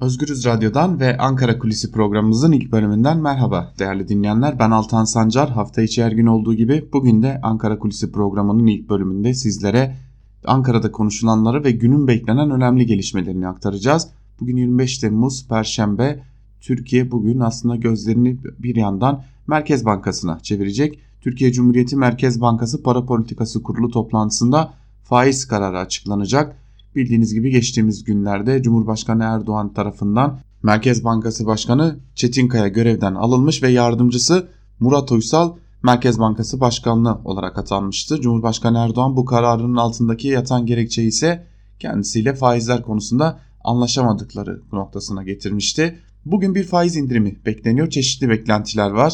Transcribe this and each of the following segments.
Özgürüz Radyo'dan ve Ankara Kulisi programımızın ilk bölümünden merhaba değerli dinleyenler. Ben Altan Sancar. Hafta içi her gün olduğu gibi bugün de Ankara Kulisi programının ilk bölümünde sizlere Ankara'da konuşulanları ve günün beklenen önemli gelişmelerini aktaracağız. Bugün 25 Temmuz Perşembe. Türkiye bugün aslında gözlerini bir yandan Merkez Bankası'na çevirecek. Türkiye Cumhuriyeti Merkez Bankası Para Politikası Kurulu toplantısında faiz kararı açıklanacak. Bildiğiniz gibi geçtiğimiz günlerde Cumhurbaşkanı Erdoğan tarafından Merkez Bankası Başkanı Çetinkaya görevden alınmış ve yardımcısı Murat Uysal Merkez Bankası Başkanlığı olarak atanmıştı. Cumhurbaşkanı Erdoğan bu kararının altındaki yatan gerekçe ise kendisiyle faizler konusunda anlaşamadıkları noktasına getirmişti. Bugün bir faiz indirimi bekleniyor. Çeşitli beklentiler var.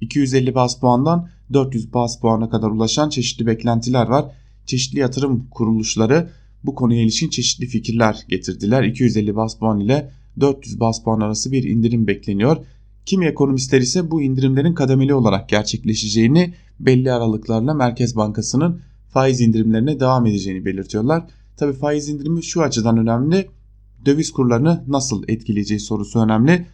250 bas puandan 400 bas puana kadar ulaşan çeşitli beklentiler var. Çeşitli yatırım kuruluşları bu konuya ilişkin çeşitli fikirler getirdiler. 250 bas puan ile 400 bas puan arası bir indirim bekleniyor. Kimi ekonomistler ise bu indirimlerin kademeli olarak gerçekleşeceğini belli aralıklarla Merkez Bankası'nın faiz indirimlerine devam edeceğini belirtiyorlar. Tabi faiz indirimi şu açıdan önemli. Döviz kurlarını nasıl etkileyeceği sorusu önemli.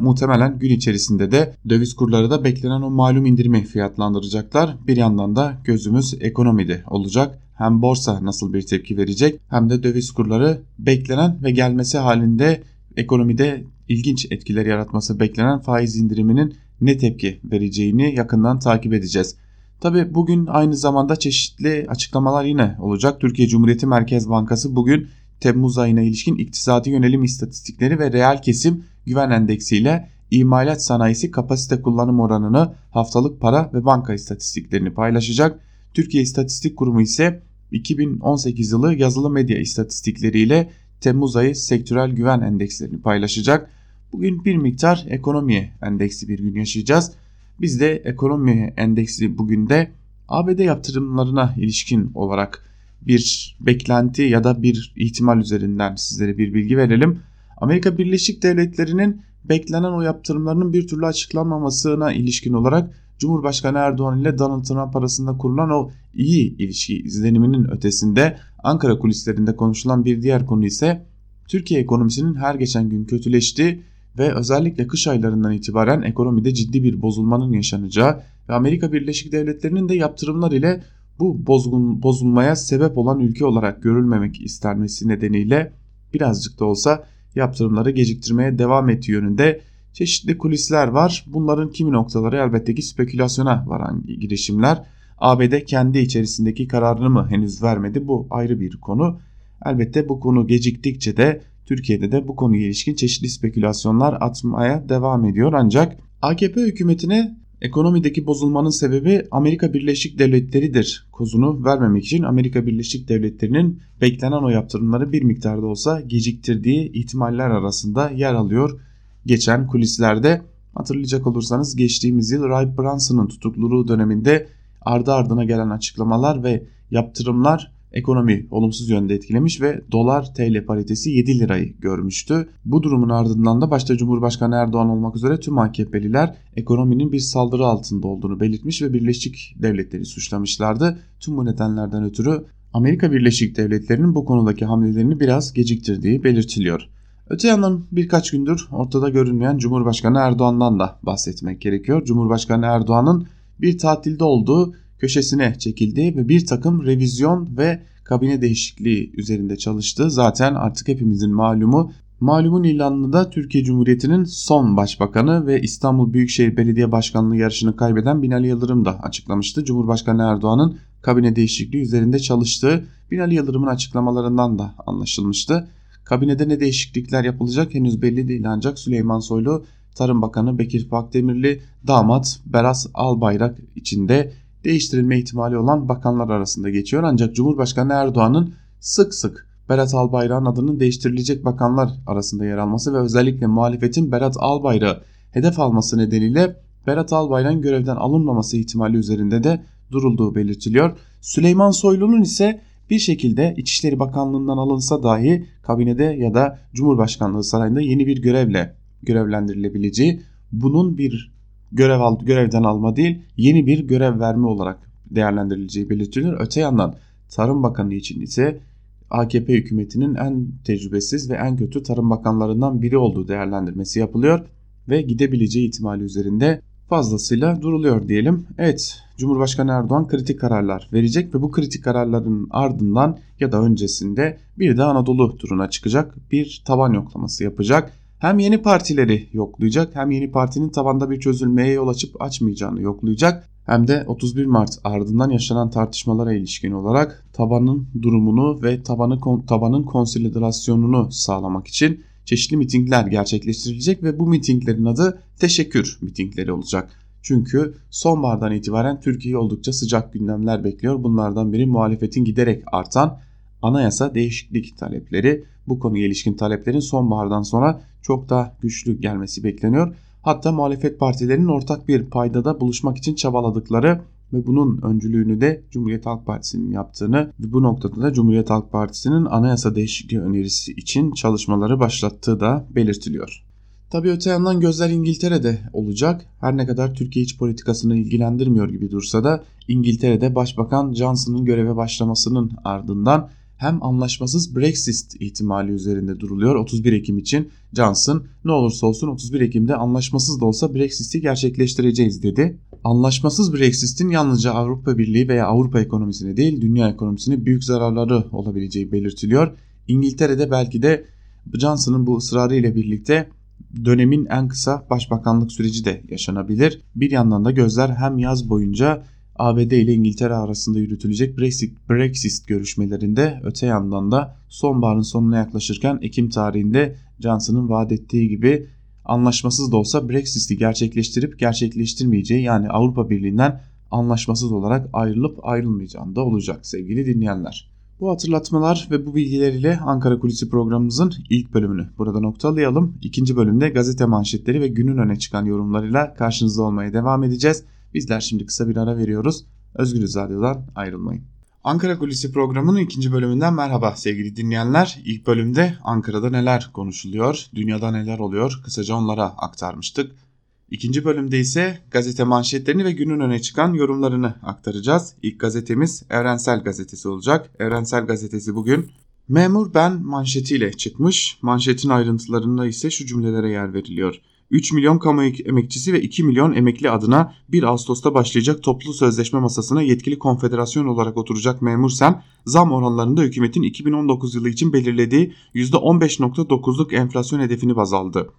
Muhtemelen gün içerisinde de döviz kurları da beklenen o malum indirimi fiyatlandıracaklar. Bir yandan da gözümüz ekonomide olacak hem borsa nasıl bir tepki verecek hem de döviz kurları beklenen ve gelmesi halinde ekonomide ilginç etkiler yaratması beklenen faiz indiriminin ne tepki vereceğini yakından takip edeceğiz. Tabi bugün aynı zamanda çeşitli açıklamalar yine olacak. Türkiye Cumhuriyeti Merkez Bankası bugün Temmuz ayına ilişkin iktisadi yönelim istatistikleri ve reel kesim güven endeksiyle imalat sanayisi kapasite kullanım oranını haftalık para ve banka istatistiklerini paylaşacak. Türkiye İstatistik Kurumu ise 2018 yılı yazılı medya istatistikleriyle Temmuz ayı sektörel güven endekslerini paylaşacak. Bugün bir miktar ekonomi endeksi bir gün yaşayacağız. Biz de ekonomi endeksi bugün de ABD yaptırımlarına ilişkin olarak bir beklenti ya da bir ihtimal üzerinden sizlere bir bilgi verelim. Amerika Birleşik Devletleri'nin beklenen o yaptırımlarının bir türlü açıklanmamasına ilişkin olarak Cumhurbaşkanı Erdoğan ile Donald Trump arasında kurulan o iyi ilişki izleniminin ötesinde Ankara kulislerinde konuşulan bir diğer konu ise Türkiye ekonomisinin her geçen gün kötüleştiği ve özellikle kış aylarından itibaren ekonomide ciddi bir bozulmanın yaşanacağı ve Amerika Birleşik Devletleri'nin de yaptırımlar ile bu bozgun, bozulmaya sebep olan ülke olarak görülmemek istenmesi nedeniyle birazcık da olsa yaptırımları geciktirmeye devam ettiği yönünde çeşitli kulisler var. Bunların kimi noktaları elbette ki spekülasyona varan girişimler. ABD kendi içerisindeki kararını mı henüz vermedi bu ayrı bir konu. Elbette bu konu geciktikçe de Türkiye'de de bu konuya ilişkin çeşitli spekülasyonlar atmaya devam ediyor. Ancak AKP hükümetine ekonomideki bozulmanın sebebi Amerika Birleşik Devletleri'dir kozunu vermemek için Amerika Birleşik Devletleri'nin beklenen o yaptırımları bir miktarda olsa geciktirdiği ihtimaller arasında yer alıyor geçen kulislerde. Hatırlayacak olursanız geçtiğimiz yıl Ray Branson'ın tutukluluğu döneminde ardı ardına gelen açıklamalar ve yaptırımlar ekonomi olumsuz yönde etkilemiş ve dolar TL paritesi 7 lirayı görmüştü. Bu durumun ardından da başta Cumhurbaşkanı Erdoğan olmak üzere tüm AKP'liler ekonominin bir saldırı altında olduğunu belirtmiş ve Birleşik Devletleri suçlamışlardı. Tüm bu nedenlerden ötürü Amerika Birleşik Devletleri'nin bu konudaki hamlelerini biraz geciktirdiği belirtiliyor. Öte yandan birkaç gündür ortada görünmeyen Cumhurbaşkanı Erdoğan'dan da bahsetmek gerekiyor. Cumhurbaşkanı Erdoğan'ın bir tatilde olduğu köşesine çekildiği ve bir takım revizyon ve kabine değişikliği üzerinde çalıştı. Zaten artık hepimizin malumu Malumun ilanını da Türkiye Cumhuriyeti'nin son başbakanı ve İstanbul Büyükşehir Belediye Başkanlığı yarışını kaybeden Binali Yıldırım da açıklamıştı. Cumhurbaşkanı Erdoğan'ın kabine değişikliği üzerinde çalıştığı Binali Yıldırım'ın açıklamalarından da anlaşılmıştı. Kabinede ne değişiklikler yapılacak henüz belli değil ancak Süleyman Soylu, Tarım Bakanı Bekir Pakdemirli, damat Beras Albayrak içinde değiştirilme ihtimali olan bakanlar arasında geçiyor. Ancak Cumhurbaşkanı Erdoğan'ın sık sık Berat Albayrak'ın adının değiştirilecek bakanlar arasında yer alması ve özellikle muhalefetin Berat Albayrak'ı hedef alması nedeniyle Berat Albayrak'ın görevden alınmaması ihtimali üzerinde de durulduğu belirtiliyor. Süleyman Soylu'nun ise bir şekilde İçişleri Bakanlığı'ndan alınsa dahi kabinede ya da Cumhurbaşkanlığı sarayında yeni bir görevle görevlendirilebileceği bunun bir görev al, görevden alma değil yeni bir görev verme olarak değerlendirileceği belirtiliyor. Öte yandan Tarım Bakanı için ise AKP hükümetinin en tecrübesiz ve en kötü tarım bakanlarından biri olduğu değerlendirmesi yapılıyor ve gidebileceği ihtimali üzerinde fazlasıyla duruluyor diyelim. Evet Cumhurbaşkanı Erdoğan kritik kararlar verecek ve bu kritik kararların ardından ya da öncesinde bir de Anadolu turuna çıkacak bir taban yoklaması yapacak. Hem yeni partileri yoklayacak hem yeni partinin tabanda bir çözülmeye yol açıp açmayacağını yoklayacak hem de 31 Mart ardından yaşanan tartışmalara ilişkin olarak tabanın durumunu ve tabanı tabanın konsolidasyonunu sağlamak için çeşitli mitingler gerçekleştirilecek ve bu mitinglerin adı teşekkür mitingleri olacak. Çünkü sonbahardan itibaren Türkiye'yi oldukça sıcak gündemler bekliyor. Bunlardan biri muhalefetin giderek artan anayasa değişiklik talepleri. Bu konuya ilişkin taleplerin sonbahardan sonra çok daha güçlü gelmesi bekleniyor. Hatta muhalefet partilerinin ortak bir paydada buluşmak için çabaladıkları ve bunun öncülüğünü de Cumhuriyet Halk Partisi'nin yaptığını ve bu noktada da Cumhuriyet Halk Partisi'nin anayasa değişikliği önerisi için çalışmaları başlattığı da belirtiliyor. Tabi öte yandan gözler İngiltere'de olacak. Her ne kadar Türkiye iç politikasını ilgilendirmiyor gibi dursa da İngiltere'de Başbakan Johnson'ın göreve başlamasının ardından hem anlaşmasız Brexit ihtimali üzerinde duruluyor 31 Ekim için. Johnson ne olursa olsun 31 Ekim'de anlaşmasız da olsa Brexit'i gerçekleştireceğiz dedi. Anlaşmasız Brexit'in yalnızca Avrupa Birliği veya Avrupa ekonomisine değil dünya ekonomisine büyük zararları olabileceği belirtiliyor. İngiltere'de belki de Johnson'ın bu ısrarı ile birlikte dönemin en kısa başbakanlık süreci de yaşanabilir. Bir yandan da gözler hem yaz boyunca ABD ile İngiltere arasında yürütülecek Brexit, Brexit görüşmelerinde öte yandan da sonbaharın sonuna yaklaşırken Ekim tarihinde Johnson'ın vaat ettiği gibi anlaşmasız da olsa Brexit'i gerçekleştirip gerçekleştirmeyeceği yani Avrupa Birliği'nden anlaşmasız olarak ayrılıp ayrılmayacağını da olacak sevgili dinleyenler. Bu hatırlatmalar ve bu bilgiler ile Ankara Kulisi programımızın ilk bölümünü burada noktalayalım. İkinci bölümde gazete manşetleri ve günün öne çıkan yorumlarıyla karşınızda olmaya devam edeceğiz. Bizler şimdi kısa bir ara veriyoruz. Özgürüz Radyo'dan ayrılmayın. Ankara Kulisi programının ikinci bölümünden merhaba sevgili dinleyenler. İlk bölümde Ankara'da neler konuşuluyor, dünyada neler oluyor kısaca onlara aktarmıştık. İkinci bölümde ise gazete manşetlerini ve günün öne çıkan yorumlarını aktaracağız. İlk gazetemiz Evrensel Gazetesi olacak. Evrensel Gazetesi bugün Memur Ben manşetiyle çıkmış. Manşetin ayrıntılarında ise şu cümlelere yer veriliyor. 3 milyon kamu emekçisi ve 2 milyon emekli adına 1 Ağustos'ta başlayacak toplu sözleşme masasına yetkili konfederasyon olarak oturacak memur Sem, zam oranlarında hükümetin 2019 yılı için belirlediği %15.9'luk enflasyon hedefini baz aldı.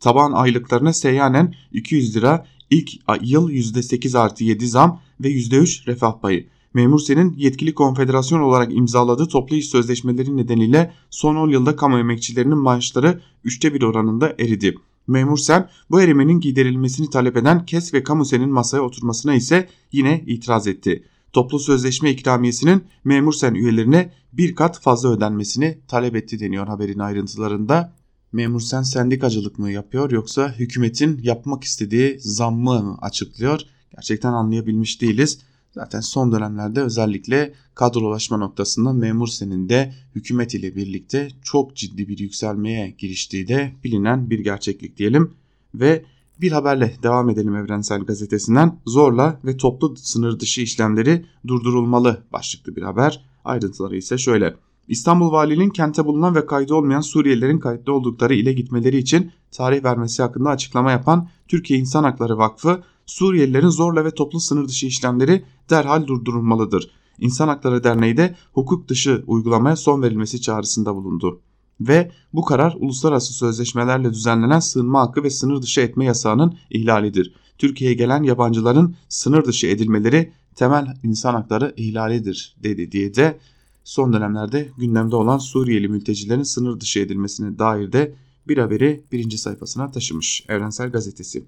Taban aylıklarına seyyanen 200 lira, ilk yıl %8 artı 7 zam ve %3 refah payı. Memur Sen'in yetkili konfederasyon olarak imzaladığı toplu iş sözleşmeleri nedeniyle son 10 yılda kamu emekçilerinin maaşları 3'te 1 oranında eridi. Memur Sen bu erimenin giderilmesini talep eden KES ve Kamusen'in masaya oturmasına ise yine itiraz etti. Toplu sözleşme ikramiyesinin memur sen üyelerine bir kat fazla ödenmesini talep etti deniyor haberin ayrıntılarında. Memur sen sendikacılık mı yapıyor yoksa hükümetin yapmak istediği zammı mı açıklıyor? Gerçekten anlayabilmiş değiliz. Zaten son dönemlerde özellikle kadrolaşma noktasında memur seninde hükümet ile birlikte çok ciddi bir yükselmeye giriştiği de bilinen bir gerçeklik diyelim. Ve bir haberle devam edelim Evrensel Gazetesi'nden. Zorla ve toplu sınır dışı işlemleri durdurulmalı başlıklı bir haber. Ayrıntıları ise şöyle. İstanbul Valiliğinin kente bulunan ve kaydı olmayan Suriyelilerin kayıtlı oldukları ile gitmeleri için tarih vermesi hakkında açıklama yapan Türkiye İnsan Hakları Vakfı Suriyelilerin zorla ve toplu sınır dışı işlemleri derhal durdurulmalıdır. İnsan Hakları Derneği de hukuk dışı uygulamaya son verilmesi çağrısında bulundu. Ve bu karar uluslararası sözleşmelerle düzenlenen sığınma hakkı ve sınır dışı etme yasağının ihlalidir. Türkiye'ye gelen yabancıların sınır dışı edilmeleri temel insan hakları ihlalidir dedi diye de son dönemlerde gündemde olan Suriyeli mültecilerin sınır dışı edilmesine dair de bir haberi birinci sayfasına taşımış Evrensel Gazetesi.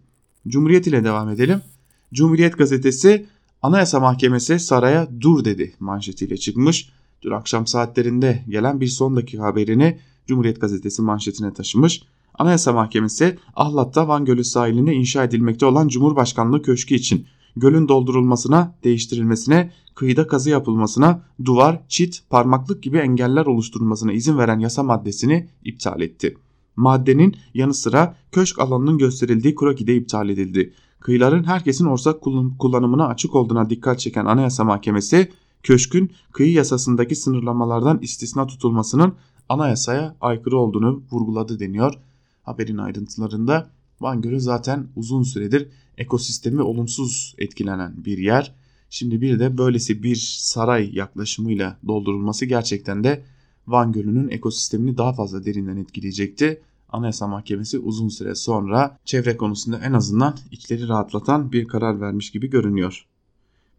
Cumhuriyet ile devam edelim. Cumhuriyet gazetesi Anayasa Mahkemesi saraya dur dedi manşetiyle çıkmış. Dün akşam saatlerinde gelen bir son dakika haberini Cumhuriyet gazetesi manşetine taşımış. Anayasa Mahkemesi Ahlat'ta Van Gölü sahilinde inşa edilmekte olan Cumhurbaşkanlığı Köşkü için gölün doldurulmasına, değiştirilmesine, kıyıda kazı yapılmasına, duvar, çit, parmaklık gibi engeller oluşturulmasına izin veren yasa maddesini iptal etti. Maddenin yanı sıra köşk alanının gösterildiği kroki de iptal edildi. Kıyıların herkesin ortak kullanımına açık olduğuna dikkat çeken Anayasa Mahkemesi köşkün kıyı yasasındaki sınırlamalardan istisna tutulmasının anayasaya aykırı olduğunu vurguladı deniyor. Haberin ayrıntılarında Van Gölü zaten uzun süredir ekosistemi olumsuz etkilenen bir yer. Şimdi bir de böylesi bir saray yaklaşımıyla doldurulması gerçekten de Van Gölü'nün ekosistemini daha fazla derinden etkileyecekti. Anayasa Mahkemesi uzun süre sonra çevre konusunda en azından içleri rahatlatan bir karar vermiş gibi görünüyor.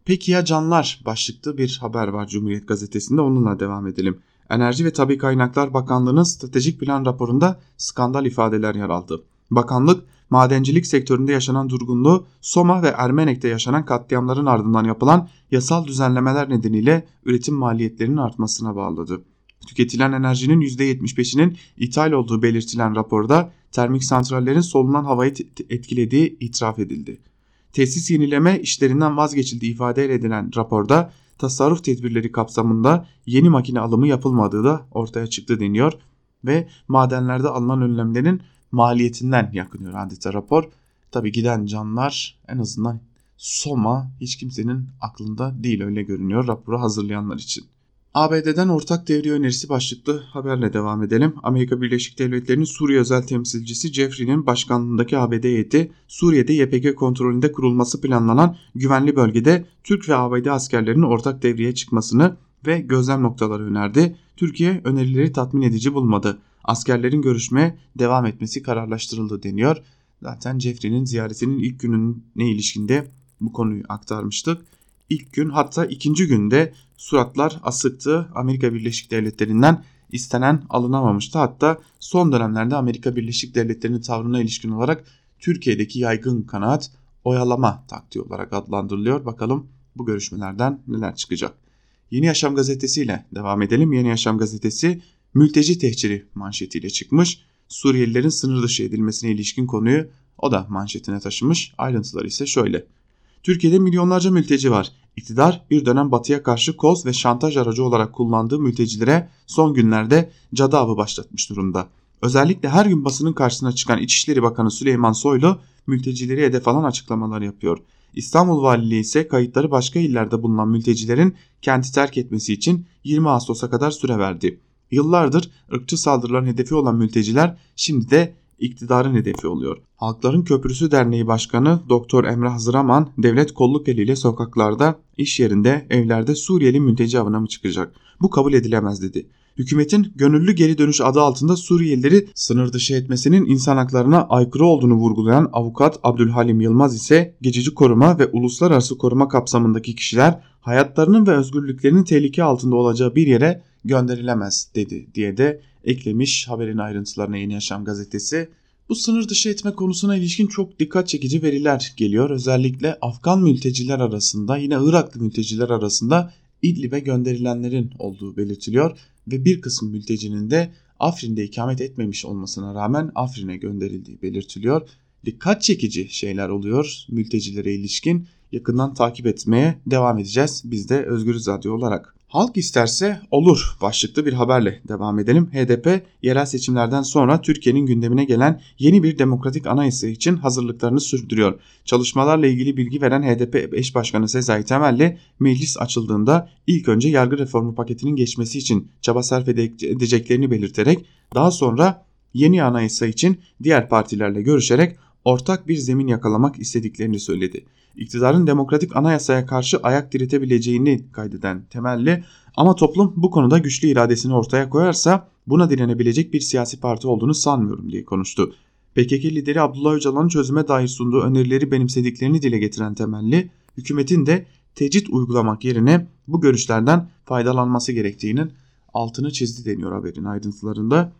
Peki ya canlar başlıklı bir haber var Cumhuriyet Gazetesi'nde onunla devam edelim. Enerji ve Tabi Kaynaklar Bakanlığı'nın stratejik plan raporunda skandal ifadeler yer aldı. Bakanlık madencilik sektöründe yaşanan durgunluğu Soma ve Ermenek'te yaşanan katliamların ardından yapılan yasal düzenlemeler nedeniyle üretim maliyetlerinin artmasına bağladı. Tüketilen enerjinin %75'inin ithal olduğu belirtilen raporda termik santrallerin solunan havayı etkilediği itiraf edildi. Tesis yenileme işlerinden vazgeçildiği ifade edilen raporda tasarruf tedbirleri kapsamında yeni makine alımı yapılmadığı da ortaya çıktı deniyor ve madenlerde alınan önlemlerin maliyetinden yakınıyor adeta rapor. Tabi giden canlar en azından Soma hiç kimsenin aklında değil öyle görünüyor raporu hazırlayanlar için. ABD'den ortak devriye önerisi başlıklı haberle devam edelim. Amerika Birleşik Devletleri'nin Suriye özel temsilcisi Jeffrey'nin başkanlığındaki ABD heyeti Suriye'de YPG kontrolünde kurulması planlanan güvenli bölgede Türk ve ABD askerlerinin ortak devreye çıkmasını ve gözlem noktaları önerdi. Türkiye önerileri tatmin edici bulmadı. Askerlerin görüşmeye devam etmesi kararlaştırıldı deniyor. Zaten Jeffrey'nin ziyaretinin ilk gününe ilişkinde bu konuyu aktarmıştık ilk gün hatta ikinci günde suratlar asıktı. Amerika Birleşik Devletleri'nden istenen alınamamıştı. Hatta son dönemlerde Amerika Birleşik Devletleri'nin tavrına ilişkin olarak Türkiye'deki yaygın kanaat oyalama taktiği olarak adlandırılıyor. Bakalım bu görüşmelerden neler çıkacak. Yeni Yaşam Gazetesi ile devam edelim. Yeni Yaşam Gazetesi mülteci tehciri manşetiyle çıkmış. Suriyelilerin sınır dışı edilmesine ilişkin konuyu o da manşetine taşımış. Ayrıntıları ise şöyle. Türkiye'de milyonlarca mülteci var. İktidar bir dönem batıya karşı koz ve şantaj aracı olarak kullandığı mültecilere son günlerde cadı avı başlatmış durumda. Özellikle her gün basının karşısına çıkan İçişleri Bakanı Süleyman Soylu mültecileri hedef alan açıklamalar yapıyor. İstanbul Valiliği ise kayıtları başka illerde bulunan mültecilerin kenti terk etmesi için 20 Ağustos'a kadar süre verdi. Yıllardır ırkçı saldırıların hedefi olan mülteciler şimdi de iktidarın hedefi oluyor. Halkların Köprüsü Derneği Başkanı Doktor Emrah Zıraman devlet kolluk eliyle sokaklarda, iş yerinde, evlerde Suriyeli mülteci avına mı çıkacak? Bu kabul edilemez dedi. Hükümetin gönüllü geri dönüş adı altında Suriyelileri sınır dışı etmesinin insan haklarına aykırı olduğunu vurgulayan avukat Abdülhalim Yılmaz ise geçici koruma ve uluslararası koruma kapsamındaki kişiler hayatlarının ve özgürlüklerinin tehlike altında olacağı bir yere gönderilemez dedi diye de eklemiş haberin ayrıntılarına Yeni Yaşam gazetesi. Bu sınır dışı etme konusuna ilişkin çok dikkat çekici veriler geliyor. Özellikle Afgan mülteciler arasında yine Iraklı mülteciler arasında İdlib'e gönderilenlerin olduğu belirtiliyor ve bir kısım mültecinin de Afrin'de ikamet etmemiş olmasına rağmen Afrin'e gönderildiği belirtiliyor. Dikkat çekici şeyler oluyor mültecilere ilişkin yakından takip etmeye devam edeceğiz biz de Özgür Radyo olarak. Halk isterse olur başlıklı bir haberle devam edelim. HDP yerel seçimlerden sonra Türkiye'nin gündemine gelen yeni bir demokratik anayasa için hazırlıklarını sürdürüyor. Çalışmalarla ilgili bilgi veren HDP eş başkanı Sezai Temelli meclis açıldığında ilk önce yargı reformu paketinin geçmesi için çaba sarf edeceklerini belirterek daha sonra yeni anayasa için diğer partilerle görüşerek ortak bir zemin yakalamak istediklerini söyledi iktidarın demokratik anayasaya karşı ayak diretebileceğini kaydeden temelli ama toplum bu konuda güçlü iradesini ortaya koyarsa buna direnebilecek bir siyasi parti olduğunu sanmıyorum diye konuştu. PKK lideri Abdullah Öcalan'ın çözüme dair sunduğu önerileri benimsediklerini dile getiren temelli, hükümetin de tecrit uygulamak yerine bu görüşlerden faydalanması gerektiğinin altını çizdi deniyor haberin ayrıntılarında.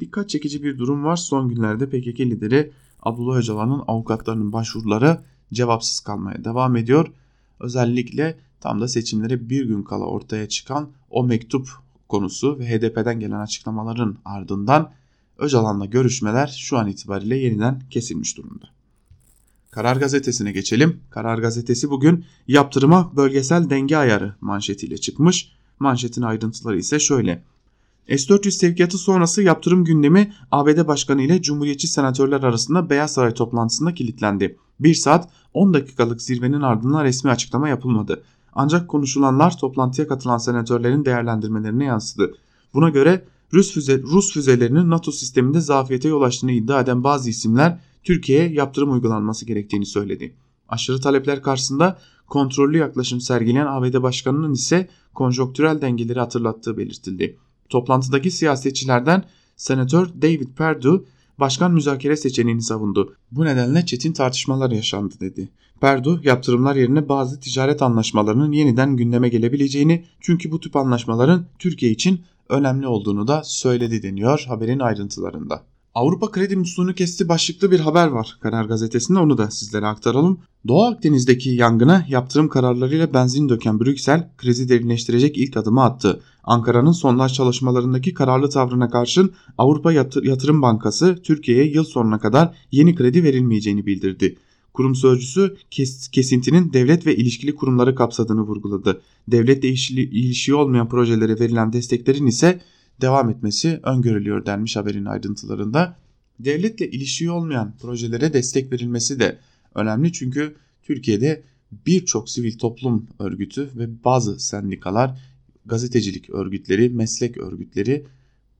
Dikkat çekici bir durum var. Son günlerde PKK lideri Abdullah Öcalan'ın avukatlarının başvuruları cevapsız kalmaya devam ediyor. Özellikle tam da seçimlere bir gün kala ortaya çıkan o mektup konusu ve HDP'den gelen açıklamaların ardından Öcalan'la görüşmeler şu an itibariyle yeniden kesilmiş durumda. Karar Gazetesi'ne geçelim. Karar Gazetesi bugün yaptırıma bölgesel denge ayarı manşetiyle çıkmış. Manşetin ayrıntıları ise şöyle. S-400 sevkiyatı sonrası yaptırım gündemi ABD Başkanı ile Cumhuriyetçi senatörler arasında Beyaz Saray toplantısında kilitlendi. 1 saat 10 dakikalık zirvenin ardından resmi açıklama yapılmadı. Ancak konuşulanlar toplantıya katılan senatörlerin değerlendirmelerine yansıdı. Buna göre Rus, füze, Rus füzelerinin NATO sisteminde zafiyete yol açtığını iddia eden bazı isimler Türkiye'ye yaptırım uygulanması gerektiğini söyledi. Aşırı talepler karşısında kontrollü yaklaşım sergileyen ABD Başkanı'nın ise konjonktürel dengeleri hatırlattığı belirtildi. Toplantıdaki siyasetçilerden Senatör David Perdue başkan müzakere seçeneğini savundu. Bu nedenle çetin tartışmalar yaşandı dedi. Perdue yaptırımlar yerine bazı ticaret anlaşmalarının yeniden gündeme gelebileceğini çünkü bu tip anlaşmaların Türkiye için önemli olduğunu da söyledi deniyor haberin ayrıntılarında. Avrupa kredi musluğunu kesti başlıklı bir haber var Karar Gazetesi'nde onu da sizlere aktaralım. Doğu Akdeniz'deki yangına yaptırım kararlarıyla benzin döken Brüksel krizi derinleştirecek ilk adımı attı. Ankara'nın sondaj çalışmalarındaki kararlı tavrına karşın Avrupa Yatırım Bankası Türkiye'ye yıl sonuna kadar yeni kredi verilmeyeceğini bildirdi. Kurum sözcüsü kes, kesintinin devlet ve ilişkili kurumları kapsadığını vurguladı. Devletle ilişiği olmayan projelere verilen desteklerin ise devam etmesi öngörülüyor denmiş haberin ayrıntılarında. Devletle ilişiği olmayan projelere destek verilmesi de önemli çünkü Türkiye'de birçok sivil toplum örgütü ve bazı sendikalar, gazetecilik örgütleri, meslek örgütleri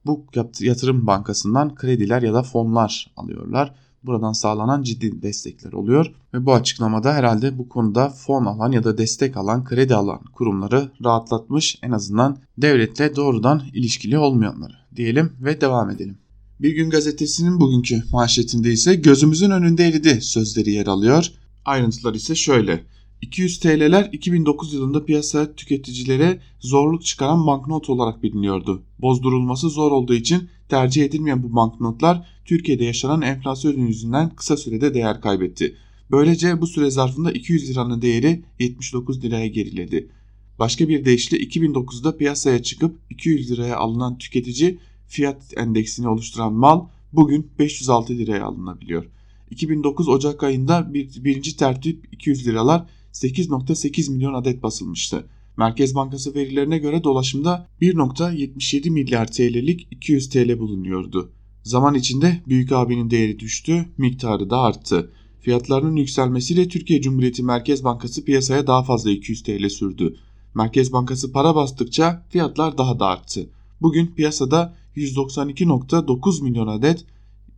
bu yatırım bankasından krediler ya da fonlar alıyorlar. Buradan sağlanan ciddi destekler oluyor ve bu açıklamada herhalde bu konuda fon alan ya da destek alan, kredi alan kurumları rahatlatmış en azından devletle doğrudan ilişkili olmayanları diyelim ve devam edelim. Bir gün gazetesinin bugünkü manşetinde ise gözümüzün önünde eridi sözleri yer alıyor. Ayrıntılar ise şöyle. 200 TL'ler 2009 yılında piyasaya tüketicilere zorluk çıkaran banknot olarak biliniyordu. Bozdurulması zor olduğu için tercih edilmeyen bu banknotlar Türkiye'de yaşanan enflasyon yüzünden kısa sürede değer kaybetti. Böylece bu süre zarfında 200 liranın değeri 79 liraya geriledi. Başka bir deyişle 2009'da piyasaya çıkıp 200 liraya alınan tüketici fiyat endeksini oluşturan mal bugün 506 liraya alınabiliyor. 2009 Ocak ayında bir, birinci tertip 200 liralar 8.8 milyon adet basılmıştı. Merkez Bankası verilerine göre dolaşımda 1.77 milyar TL'lik 200 TL bulunuyordu. Zaman içinde büyük abinin değeri düştü, miktarı da arttı. Fiyatlarının yükselmesiyle Türkiye Cumhuriyeti Merkez Bankası piyasaya daha fazla 200 TL sürdü. Merkez Bankası para bastıkça fiyatlar daha da arttı. Bugün piyasada 192.9 milyon adet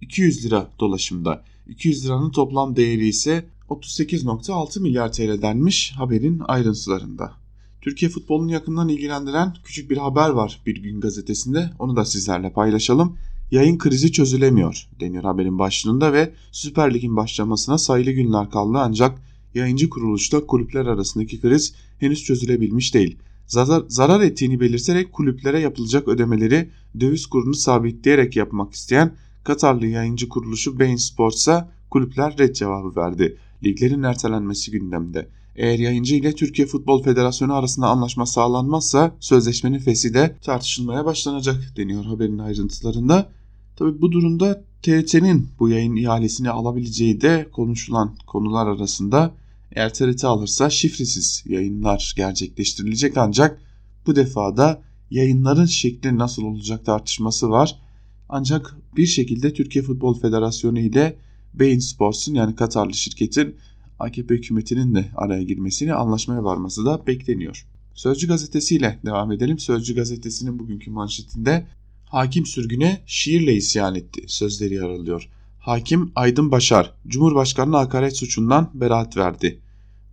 200 lira dolaşımda. 200 liranın toplam değeri ise 38.6 milyar TL denmiş haberin ayrıntılarında. Türkiye futbolunu yakından ilgilendiren küçük bir haber var bir gün gazetesinde. Onu da sizlerle paylaşalım. Yayın krizi çözülemiyor deniyor haberin başlığında ve Süper Lig'in başlamasına sayılı günler kaldı ancak yayıncı kuruluşta kulüpler arasındaki kriz henüz çözülebilmiş değil. Zarar, zarar ettiğini belirterek kulüplere yapılacak ödemeleri döviz kurunu sabitleyerek yapmak isteyen Katarlı yayıncı kuruluşu Bein Sports'a kulüpler red cevabı verdi. Liglerin ertelenmesi gündemde. Eğer yayıncı ile Türkiye Futbol Federasyonu arasında anlaşma sağlanmazsa sözleşmenin fesi de tartışılmaya başlanacak deniyor haberin ayrıntılarında. Tabi bu durumda TRT'nin bu yayın ihalesini alabileceği de konuşulan konular arasında eğer TRT alırsa şifresiz yayınlar gerçekleştirilecek ancak bu defada yayınların şekli nasıl olacak tartışması var. Ancak bir şekilde Türkiye Futbol Federasyonu ile Bein Sports'un yani Katarlı şirketin AKP hükümetinin de araya girmesini anlaşmaya varması da bekleniyor. Sözcü gazetesiyle devam edelim. Sözcü gazetesinin bugünkü manşetinde hakim sürgüne şiirle isyan etti sözleri yer alıyor. Hakim Aydın Başar, Cumhurbaşkanı'na hakaret suçundan beraat verdi.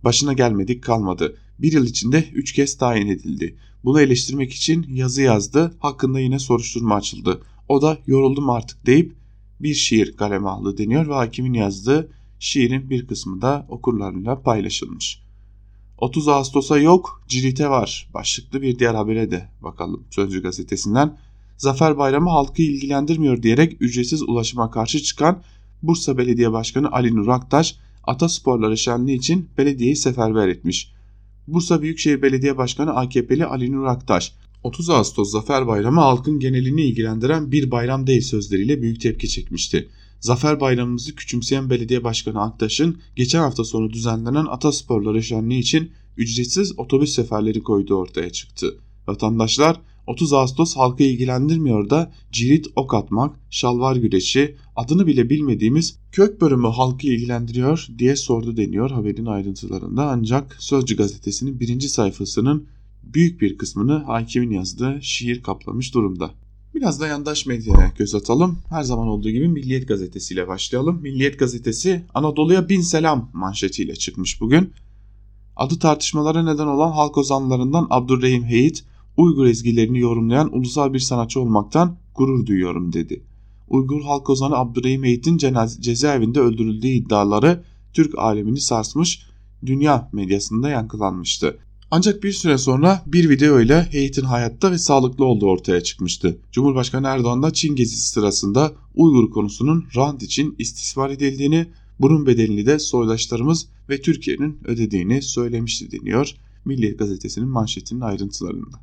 Başına gelmedik kalmadı. Bir yıl içinde üç kez tayin edildi. Bunu eleştirmek için yazı yazdı, hakkında yine soruşturma açıldı. O da yoruldum artık deyip bir şiir kaleme aldı deniyor ve hakimin yazdığı şiirin bir kısmı da okurlarıyla paylaşılmış. 30 Ağustos'a yok, Cirit'e var başlıklı bir diğer habere de bakalım Sözcü gazetesinden. Zafer Bayramı halkı ilgilendirmiyor diyerek ücretsiz ulaşıma karşı çıkan Bursa Belediye Başkanı Ali Nur Aktaş, Atasporları şenliği için belediyeyi seferber etmiş. Bursa Büyükşehir Belediye Başkanı AKP'li Ali Nur Aktaş, 30 Ağustos Zafer Bayramı halkın genelini ilgilendiren bir bayram değil sözleriyle büyük tepki çekmişti. Zafer Bayramımızı küçümseyen belediye başkanı Aktaş'ın geçen hafta sonu düzenlenen Atasporları şenliği için ücretsiz otobüs seferleri koyduğu ortaya çıktı. Vatandaşlar 30 Ağustos halkı ilgilendirmiyor da cirit ok atmak, şalvar güreşi, adını bile bilmediğimiz kök bölümü halkı ilgilendiriyor diye sordu deniyor haberin ayrıntılarında. Ancak Sözcü gazetesinin birinci sayfasının büyük bir kısmını hakimin yazdığı şiir kaplamış durumda. Biraz da yandaş medyaya göz atalım. Her zaman olduğu gibi Milliyet Gazetesi ile başlayalım. Milliyet Gazetesi Anadolu'ya bin selam manşetiyle çıkmış bugün. Adı tartışmalara neden olan halk ozanlarından Abdurrahim Heyit, Uygur ezgilerini yorumlayan ulusal bir sanatçı olmaktan gurur duyuyorum dedi. Uygur halk ozanı Abdurrahim Heyit'in cezaevinde öldürüldüğü iddiaları Türk alemini sarsmış, dünya medyasında yankılanmıştı. Ancak bir süre sonra bir video ile Heyit'in hayatta ve sağlıklı olduğu ortaya çıkmıştı. Cumhurbaşkanı Erdoğan da Çin gezisi sırasında Uygur konusunun rant için istismar edildiğini, bunun bedelini de soydaşlarımız ve Türkiye'nin ödediğini söylemişti deniyor Milliyet Gazetesi'nin manşetinin ayrıntılarında.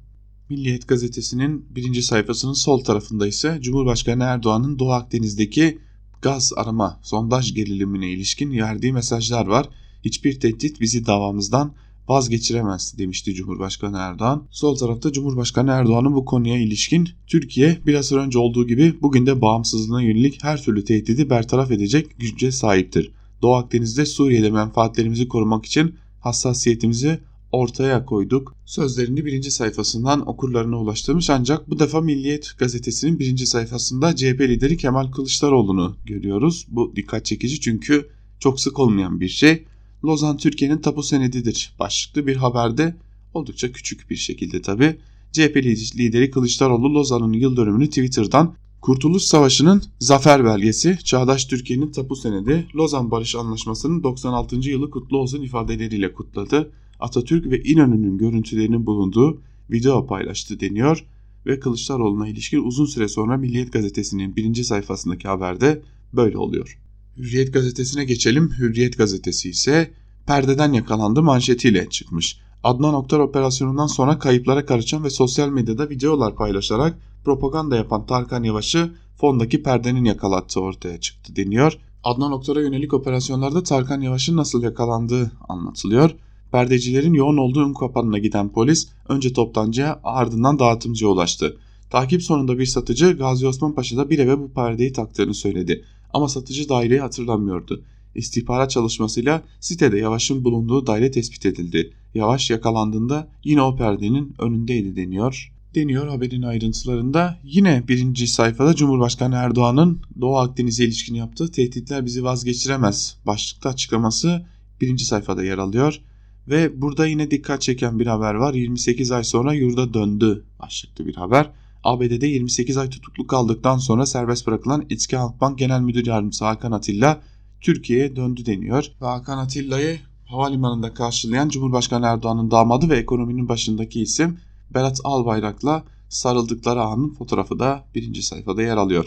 Milliyet Gazetesi'nin birinci sayfasının sol tarafında ise Cumhurbaşkanı Erdoğan'ın Doğu Akdeniz'deki gaz arama sondaj gerilimine ilişkin verdiği mesajlar var. Hiçbir tehdit bizi davamızdan vazgeçiremez demişti Cumhurbaşkanı Erdoğan. Sol tarafta Cumhurbaşkanı Erdoğan'ın bu konuya ilişkin Türkiye biraz önce olduğu gibi bugün de bağımsızlığına yönelik her türlü tehdidi bertaraf edecek güce sahiptir. Doğu Akdeniz'de Suriye'de menfaatlerimizi korumak için hassasiyetimizi ortaya koyduk. Sözlerini birinci sayfasından okurlarına ulaştırmış ancak bu defa Milliyet gazetesinin birinci sayfasında CHP lideri Kemal Kılıçdaroğlu'nu görüyoruz. Bu dikkat çekici çünkü çok sık olmayan bir şey. Lozan Türkiye'nin tapu senedidir başlıklı bir haberde oldukça küçük bir şekilde tabi. CHP lideri Kılıçdaroğlu Lozan'ın yıl dönümünü Twitter'dan Kurtuluş Savaşı'nın zafer belgesi, Çağdaş Türkiye'nin tapu senedi, Lozan Barış Anlaşması'nın 96. yılı kutlu olsun ifadeleriyle kutladı. Atatürk ve İnönü'nün görüntülerinin bulunduğu video paylaştı deniyor ve Kılıçdaroğlu'na ilişkin uzun süre sonra Milliyet Gazetesi'nin birinci sayfasındaki haberde böyle oluyor. Hürriyet gazetesine geçelim. Hürriyet gazetesi ise perdeden yakalandı manşetiyle çıkmış. Adnan Oktar operasyonundan sonra kayıplara karışan ve sosyal medyada videolar paylaşarak propaganda yapan Tarkan Yavaş'ı fondaki perdenin yakalattığı ortaya çıktı deniyor. Adnan Oktar'a yönelik operasyonlarda Tarkan Yavaş'ın nasıl yakalandığı anlatılıyor. Perdecilerin yoğun olduğu ön kapanına giden polis önce toptancıya ardından dağıtımcıya ulaştı. Takip sonunda bir satıcı Gazi Osman Paşa'da bir eve bu perdeyi taktığını söyledi. Ama satıcı daireyi hatırlamıyordu. İstihbarat çalışmasıyla sitede Yavaş'ın bulunduğu daire tespit edildi. Yavaş yakalandığında yine o perdenin önündeydi deniyor. Deniyor haberin ayrıntılarında. Yine birinci sayfada Cumhurbaşkanı Erdoğan'ın Doğu Akdeniz'e ilişkin yaptığı tehditler bizi vazgeçiremez başlıkta açıklaması birinci sayfada yer alıyor. Ve burada yine dikkat çeken bir haber var. 28 ay sonra yurda döndü başlıklı bir haber. ABD'de 28 ay tutuklu kaldıktan sonra serbest bırakılan İçki Halkbank Genel Müdür Yardımcısı Hakan Atilla Türkiye'ye döndü deniyor. Ve Hakan Atilla'yı havalimanında karşılayan Cumhurbaşkanı Erdoğan'ın damadı ve ekonominin başındaki isim Berat Albayrak'la sarıldıkları anın fotoğrafı da birinci sayfada yer alıyor.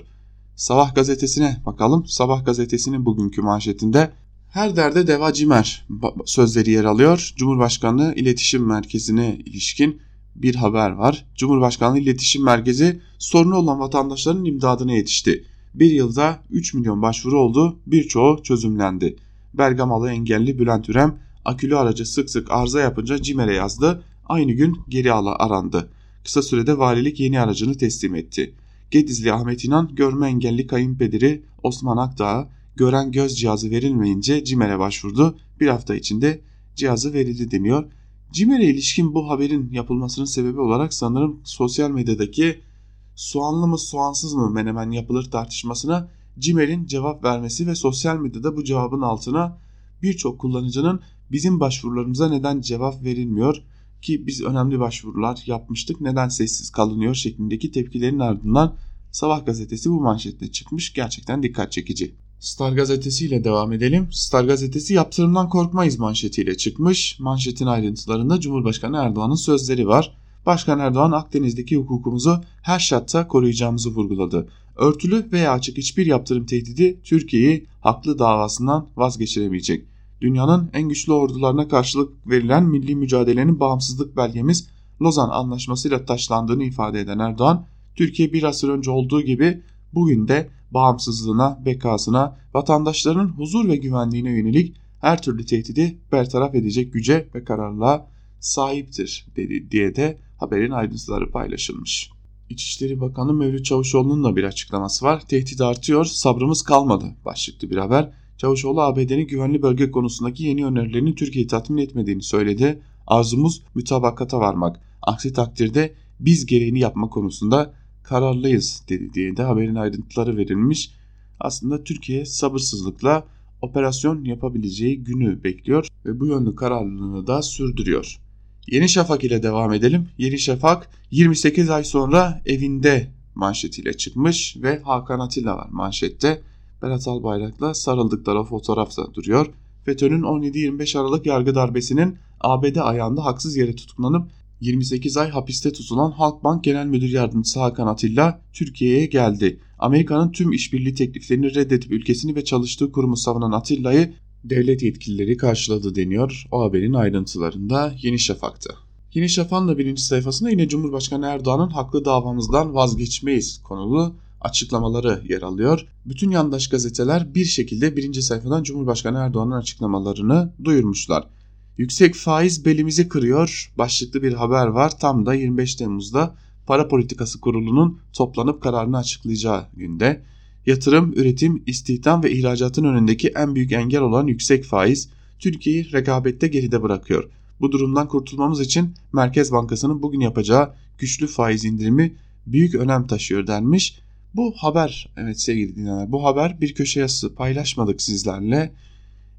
Sabah gazetesine bakalım. Sabah gazetesinin bugünkü manşetinde her derde deva cimer sözleri yer alıyor. Cumhurbaşkanlığı İletişim Merkezi'ne ilişkin bir haber var. Cumhurbaşkanlığı İletişim Merkezi sorunu olan vatandaşların imdadına yetişti. Bir yılda 3 milyon başvuru oldu, birçoğu çözümlendi. Bergamalı engelli Bülent Ürem akülü aracı sık sık arıza yapınca CİMER'e yazdı. Aynı gün geri ala arandı. Kısa sürede valilik yeni aracını teslim etti. Gedizli Ahmet İnan görme engelli kayınpederi Osman Akdağ'a gören göz cihazı verilmeyince CİMER'e başvurdu. Bir hafta içinde cihazı verildi deniyor. Cimer'e ilişkin bu haberin yapılmasının sebebi olarak sanırım sosyal medyadaki soğanlı mı soğansız mı menemen yapılır tartışmasına Cimer'in cevap vermesi ve sosyal medyada bu cevabın altına birçok kullanıcının bizim başvurularımıza neden cevap verilmiyor ki biz önemli başvurular yapmıştık neden sessiz kalınıyor şeklindeki tepkilerin ardından Sabah gazetesi bu manşetle çıkmış gerçekten dikkat çekici. Star gazetesiyle devam edelim. Star gazetesi yaptırımdan korkmayız manşetiyle çıkmış. Manşetin ayrıntılarında Cumhurbaşkanı Erdoğan'ın sözleri var. Başkan Erdoğan Akdeniz'deki hukukumuzu her şartta koruyacağımızı vurguladı. Örtülü veya açık hiçbir yaptırım tehdidi Türkiye'yi haklı davasından vazgeçiremeyecek. Dünyanın en güçlü ordularına karşılık verilen milli mücadelenin bağımsızlık belgemiz Lozan Anlaşması'yla taşlandığını ifade eden Erdoğan, Türkiye bir asır önce olduğu gibi bugün de bağımsızlığına, bekasına, vatandaşlarının huzur ve güvenliğine yönelik her türlü tehdidi bertaraf edecek güce ve kararlılığa sahiptir dedi diye de haberin ayrıntıları paylaşılmış. İçişleri Bakanı Mevlüt Çavuşoğlu'nun da bir açıklaması var. Tehdit artıyor, sabrımız kalmadı başlıklı bir haber. Çavuşoğlu ABD'nin güvenli bölge konusundaki yeni önerilerinin Türkiye'yi tatmin etmediğini söyledi. Arzumuz mütabakata varmak. Aksi takdirde biz gereğini yapma konusunda kararlıyız dedi diye de haberin ayrıntıları verilmiş. Aslında Türkiye sabırsızlıkla operasyon yapabileceği günü bekliyor ve bu yönlü kararlılığını da sürdürüyor. Yeni Şafak ile devam edelim. Yeni Şafak 28 ay sonra evinde manşetiyle çıkmış ve Hakan Atilla var manşette. Berat Albayrak'la sarıldıkları fotoğrafta duruyor. FETÖ'nün 17-25 Aralık yargı darbesinin ABD ayağında haksız yere tutuklanıp 28 ay hapiste tutulan Halkbank Genel Müdür Yardımcısı Hakan Atilla Türkiye'ye geldi. Amerika'nın tüm işbirliği tekliflerini reddedip ülkesini ve çalıştığı kurumu savunan Atilla'yı devlet yetkilileri karşıladı deniyor o haberin ayrıntılarında Yeni Şafak'ta. Yeni Şafak'ın da birinci sayfasında yine Cumhurbaşkanı Erdoğan'ın haklı davamızdan vazgeçmeyiz konulu açıklamaları yer alıyor. Bütün yandaş gazeteler bir şekilde birinci sayfadan Cumhurbaşkanı Erdoğan'ın açıklamalarını duyurmuşlar. Yüksek faiz belimizi kırıyor başlıklı bir haber var. Tam da 25 Temmuz'da Para Politikası Kurulu'nun toplanıp kararını açıklayacağı günde. Yatırım, üretim, istihdam ve ihracatın önündeki en büyük engel olan yüksek faiz Türkiye'yi rekabette geride bırakıyor. Bu durumdan kurtulmamız için Merkez Bankası'nın bugün yapacağı güçlü faiz indirimi büyük önem taşıyor denmiş. Bu haber evet sevgili dinleyenler bu haber bir köşe yazısı paylaşmadık sizlerle.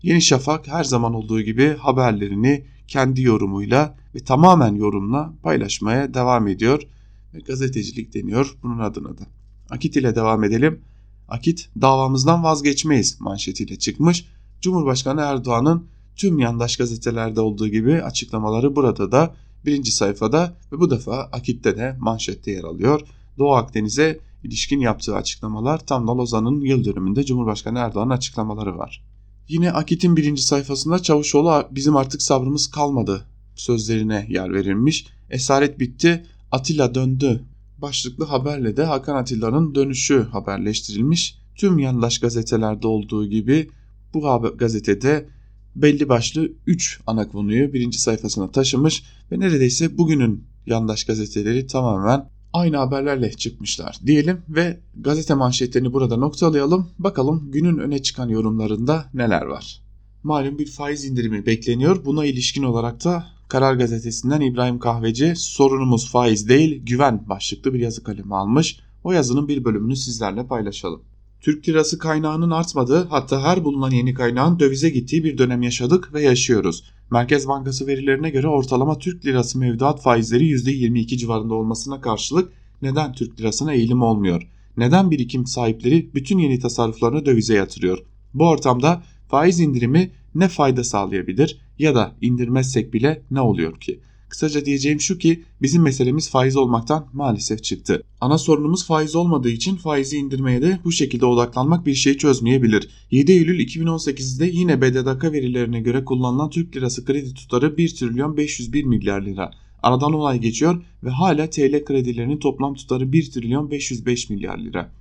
Yeni Şafak her zaman olduğu gibi haberlerini kendi yorumuyla ve tamamen yorumla paylaşmaya devam ediyor. Gazetecilik deniyor bunun adına da. Akit ile devam edelim. Akit davamızdan vazgeçmeyiz manşetiyle çıkmış. Cumhurbaşkanı Erdoğan'ın tüm yandaş gazetelerde olduğu gibi açıklamaları burada da birinci sayfada ve bu defa Akit'te de manşette yer alıyor. Doğu Akdeniz'e ilişkin yaptığı açıklamalar tam da Lozan'ın yıl dönümünde Cumhurbaşkanı Erdoğan'ın açıklamaları var. Yine Akit'in birinci sayfasında Çavuşoğlu bizim artık sabrımız kalmadı sözlerine yer verilmiş. Esaret bitti, Atilla döndü başlıklı haberle de Hakan Atilla'nın dönüşü haberleştirilmiş. Tüm yandaş gazetelerde olduğu gibi bu gazetede belli başlı 3 ana konuyu birinci sayfasına taşımış ve neredeyse bugünün yandaş gazeteleri tamamen aynı haberlerle çıkmışlar diyelim ve gazete manşetlerini burada noktalayalım. Bakalım günün öne çıkan yorumlarında neler var. Malum bir faiz indirimi bekleniyor. Buna ilişkin olarak da Karar Gazetesi'nden İbrahim Kahveci sorunumuz faiz değil güven başlıklı bir yazı kalemi almış. O yazının bir bölümünü sizlerle paylaşalım. Türk lirası kaynağının artmadığı hatta her bulunan yeni kaynağın dövize gittiği bir dönem yaşadık ve yaşıyoruz. Merkez Bankası verilerine göre ortalama Türk lirası mevduat faizleri %22 civarında olmasına karşılık neden Türk lirasına eğilim olmuyor? Neden birikim sahipleri bütün yeni tasarruflarını dövize yatırıyor? Bu ortamda faiz indirimi ne fayda sağlayabilir ya da indirmezsek bile ne oluyor ki? Kısaca diyeceğim şu ki bizim meselemiz faiz olmaktan maalesef çıktı. Ana sorunumuz faiz olmadığı için faizi indirmeye de bu şekilde odaklanmak bir şey çözmeyebilir. 7 Eylül 2018'de yine BDDK verilerine göre kullanılan Türk lirası kredi tutarı 1 trilyon 501 milyar lira. Aradan olay geçiyor ve hala TL kredilerinin toplam tutarı 1 trilyon 505 milyar lira.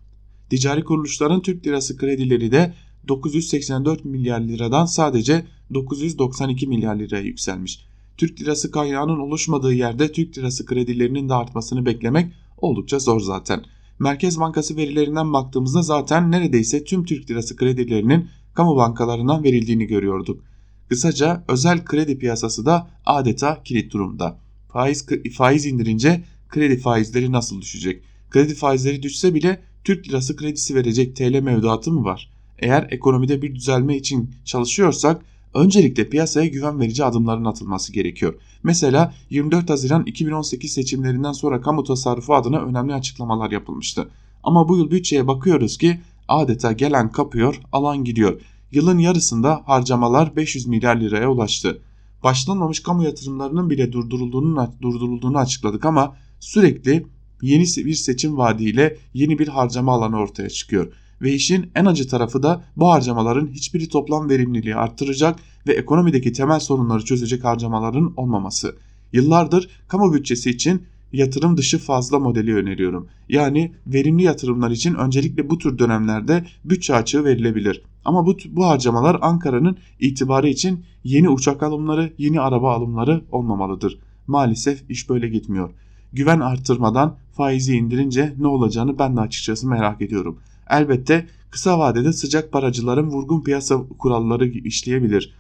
Ticari kuruluşların Türk lirası kredileri de 984 milyar liradan sadece 992 milyar liraya yükselmiş. Türk lirası kaynağının oluşmadığı yerde Türk lirası kredilerinin de artmasını beklemek oldukça zor zaten. Merkez Bankası verilerinden baktığımızda zaten neredeyse tüm Türk lirası kredilerinin kamu bankalarından verildiğini görüyorduk. Kısaca özel kredi piyasası da adeta kilit durumda. Faiz, faiz indirince kredi faizleri nasıl düşecek? Kredi faizleri düşse bile Türk lirası kredisi verecek TL mevduatı mı var? Eğer ekonomide bir düzelme için çalışıyorsak öncelikle piyasaya güven verici adımların atılması gerekiyor. Mesela 24 Haziran 2018 seçimlerinden sonra kamu tasarrufu adına önemli açıklamalar yapılmıştı. Ama bu yıl bütçeye bakıyoruz ki adeta gelen kapıyor, alan gidiyor. Yılın yarısında harcamalar 500 milyar liraya ulaştı. Başlanmamış kamu yatırımlarının bile durdurulduğunu, durdurulduğunu açıkladık ama sürekli yeni bir seçim vaadiyle yeni bir harcama alanı ortaya çıkıyor. Ve işin en acı tarafı da bu harcamaların hiçbiri toplam verimliliği arttıracak ve ekonomideki temel sorunları çözecek harcamaların olmaması. Yıllardır kamu bütçesi için yatırım dışı fazla modeli öneriyorum. Yani verimli yatırımlar için öncelikle bu tür dönemlerde bütçe açığı verilebilir. Ama bu, bu harcamalar Ankara'nın itibarı için yeni uçak alımları, yeni araba alımları olmamalıdır. Maalesef iş böyle gitmiyor. Güven arttırmadan faizi indirince ne olacağını ben de açıkçası merak ediyorum. Elbette kısa vadede sıcak paracıların vurgun piyasa kuralları işleyebilir.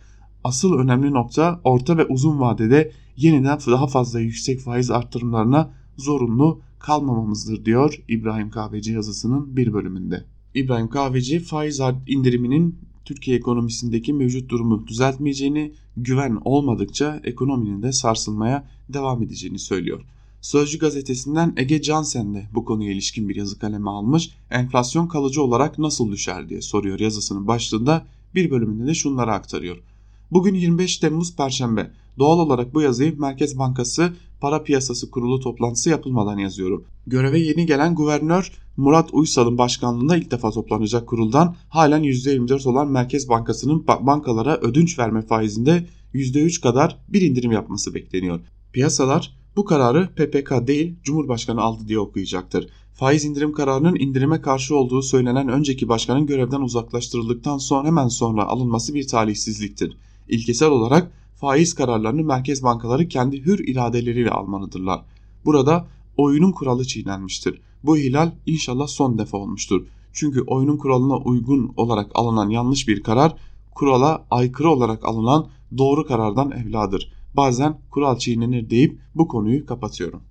Asıl önemli nokta orta ve uzun vadede yeniden daha fazla yüksek faiz arttırımlarına zorunlu kalmamamızdır diyor İbrahim Kahveci yazısının bir bölümünde. İbrahim Kahveci faiz indiriminin Türkiye ekonomisindeki mevcut durumu düzeltmeyeceğini, güven olmadıkça ekonominin de sarsılmaya devam edeceğini söylüyor. Sözcü gazetesinden Ege Cansen de bu konuya ilişkin bir yazı kaleme almış. Enflasyon kalıcı olarak nasıl düşer diye soruyor yazısının başlığında bir bölümünde de şunları aktarıyor. Bugün 25 Temmuz Perşembe. Doğal olarak bu yazıyı Merkez Bankası Para Piyasası Kurulu toplantısı yapılmadan yazıyorum. Göreve yeni gelen guvernör Murat Uysal'ın başkanlığında ilk defa toplanacak kuruldan halen %24 olan Merkez Bankası'nın bankalara ödünç verme faizinde %3 kadar bir indirim yapması bekleniyor. Piyasalar bu kararı PPK değil Cumhurbaşkanı aldı diye okuyacaktır. Faiz indirim kararının indirime karşı olduğu söylenen önceki başkanın görevden uzaklaştırıldıktan sonra hemen sonra alınması bir talihsizliktir. İlkesel olarak faiz kararlarını merkez bankaları kendi hür iradeleriyle almalıdırlar. Burada oyunun kuralı çiğnenmiştir. Bu ihlal inşallah son defa olmuştur. Çünkü oyunun kuralına uygun olarak alınan yanlış bir karar kurala aykırı olarak alınan doğru karardan evladır. Bazen kural çiğnenir deyip bu konuyu kapatıyorum.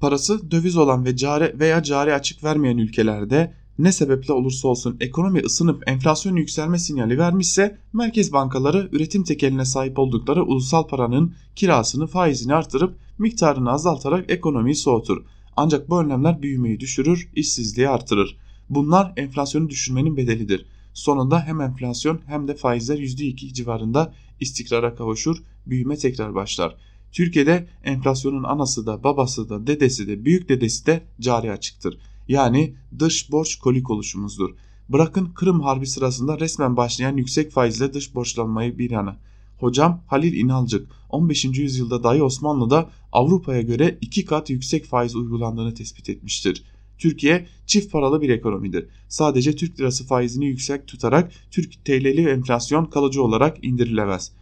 Parası döviz olan ve cari veya cari açık vermeyen ülkelerde ne sebeple olursa olsun ekonomi ısınıp enflasyon yükselme sinyali vermişse merkez bankaları üretim tekeline sahip oldukları ulusal paranın kirasını faizini artırıp miktarını azaltarak ekonomiyi soğutur. Ancak bu önlemler büyümeyi düşürür, işsizliği artırır. Bunlar enflasyonu düşürmenin bedelidir. Sonunda hem enflasyon hem de faizler %2 civarında istikrara kavuşur, büyüme tekrar başlar. Türkiye'de enflasyonun anası da babası da dedesi de büyük dedesi de cari açıktır. Yani dış borç kolik oluşumuzdur. Bırakın Kırım Harbi sırasında resmen başlayan yüksek faizle dış borçlanmayı bir yana. Hocam Halil İnalcık 15. yüzyılda dahi Osmanlı'da Avrupa'ya göre iki kat yüksek faiz uygulandığını tespit etmiştir. Türkiye çift paralı bir ekonomidir. Sadece Türk lirası faizini yüksek tutarak Türk TL'li enflasyon kalıcı olarak indirilemez.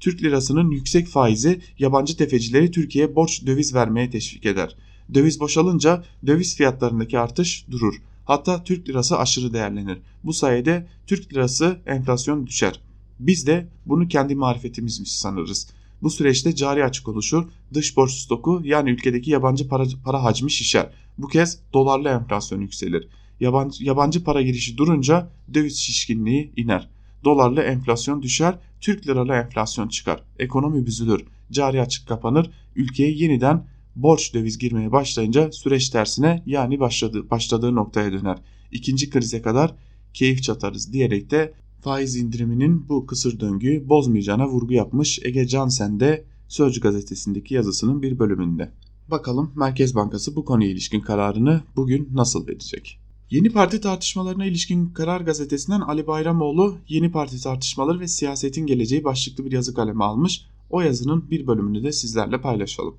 Türk lirasının yüksek faizi yabancı tefecileri Türkiye'ye borç döviz vermeye teşvik eder. Döviz boşalınca döviz fiyatlarındaki artış durur. Hatta Türk lirası aşırı değerlenir. Bu sayede Türk lirası enflasyon düşer. Biz de bunu kendi marifetimizmiş sanırız. Bu süreçte cari açık oluşur, dış borç stoku yani ülkedeki yabancı para, para hacmi şişer. Bu kez dolarlı enflasyon yükselir. Yabancı, yabancı para girişi durunca döviz şişkinliği iner. Dolarlı enflasyon düşer, Türk liralı enflasyon çıkar. Ekonomi büzülür, cari açık kapanır, ülkeye yeniden borç döviz girmeye başlayınca süreç tersine yani başladığı, başladığı noktaya döner. İkinci krize kadar keyif çatarız diyerek de faiz indiriminin bu kısır döngüyü bozmayacağına vurgu yapmış Ege Cansen de Sözcü gazetesindeki yazısının bir bölümünde. Bakalım Merkez Bankası bu konuya ilişkin kararını bugün nasıl verecek? Yeni Parti tartışmalarına ilişkin Karar Gazetesi'nden Ali Bayramoğlu Yeni Parti tartışmaları ve siyasetin geleceği başlıklı bir yazı kaleme almış. O yazının bir bölümünü de sizlerle paylaşalım.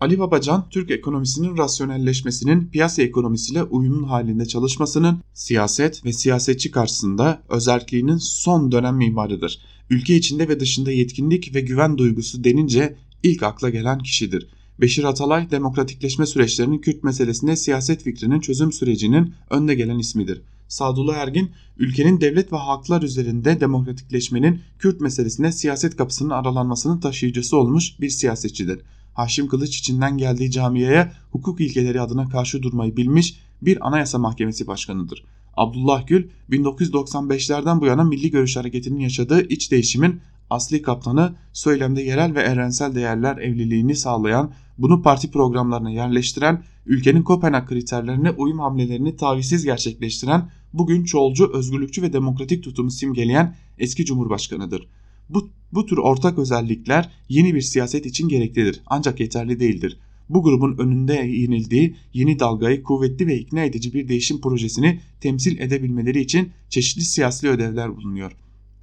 Ali Babacan, Türk ekonomisinin rasyonelleşmesinin piyasa ekonomisiyle uyumlu halinde çalışmasının siyaset ve siyasetçi karşısında özerkliğinin son dönem mimarıdır. Ülke içinde ve dışında yetkinlik ve güven duygusu denince ilk akla gelen kişidir. Beşir Atalay demokratikleşme süreçlerinin Kürt meselesinde siyaset fikrinin çözüm sürecinin önde gelen ismidir. Sadullah Ergin, ülkenin devlet ve haklar üzerinde demokratikleşmenin Kürt meselesinde siyaset kapısının aralanmasının taşıyıcısı olmuş bir siyasetçidir. Haşim Kılıç içinden geldiği camiye hukuk ilkeleri adına karşı durmayı bilmiş bir anayasa mahkemesi başkanıdır. Abdullah Gül 1995'lerden bu yana Milli Görüş Hareketi'nin yaşadığı iç değişimin asli kaptanı söylemde yerel ve evrensel değerler evliliğini sağlayan, bunu parti programlarına yerleştiren, ülkenin Kopenhag kriterlerine uyum hamlelerini tavizsiz gerçekleştiren, bugün çoğulcu, özgürlükçü ve demokratik tutumu simgeleyen eski cumhurbaşkanıdır. Bu, bu tür ortak özellikler yeni bir siyaset için gereklidir ancak yeterli değildir. Bu grubun önünde yenildiği yeni dalgayı kuvvetli ve ikna edici bir değişim projesini temsil edebilmeleri için çeşitli siyasi ödevler bulunuyor.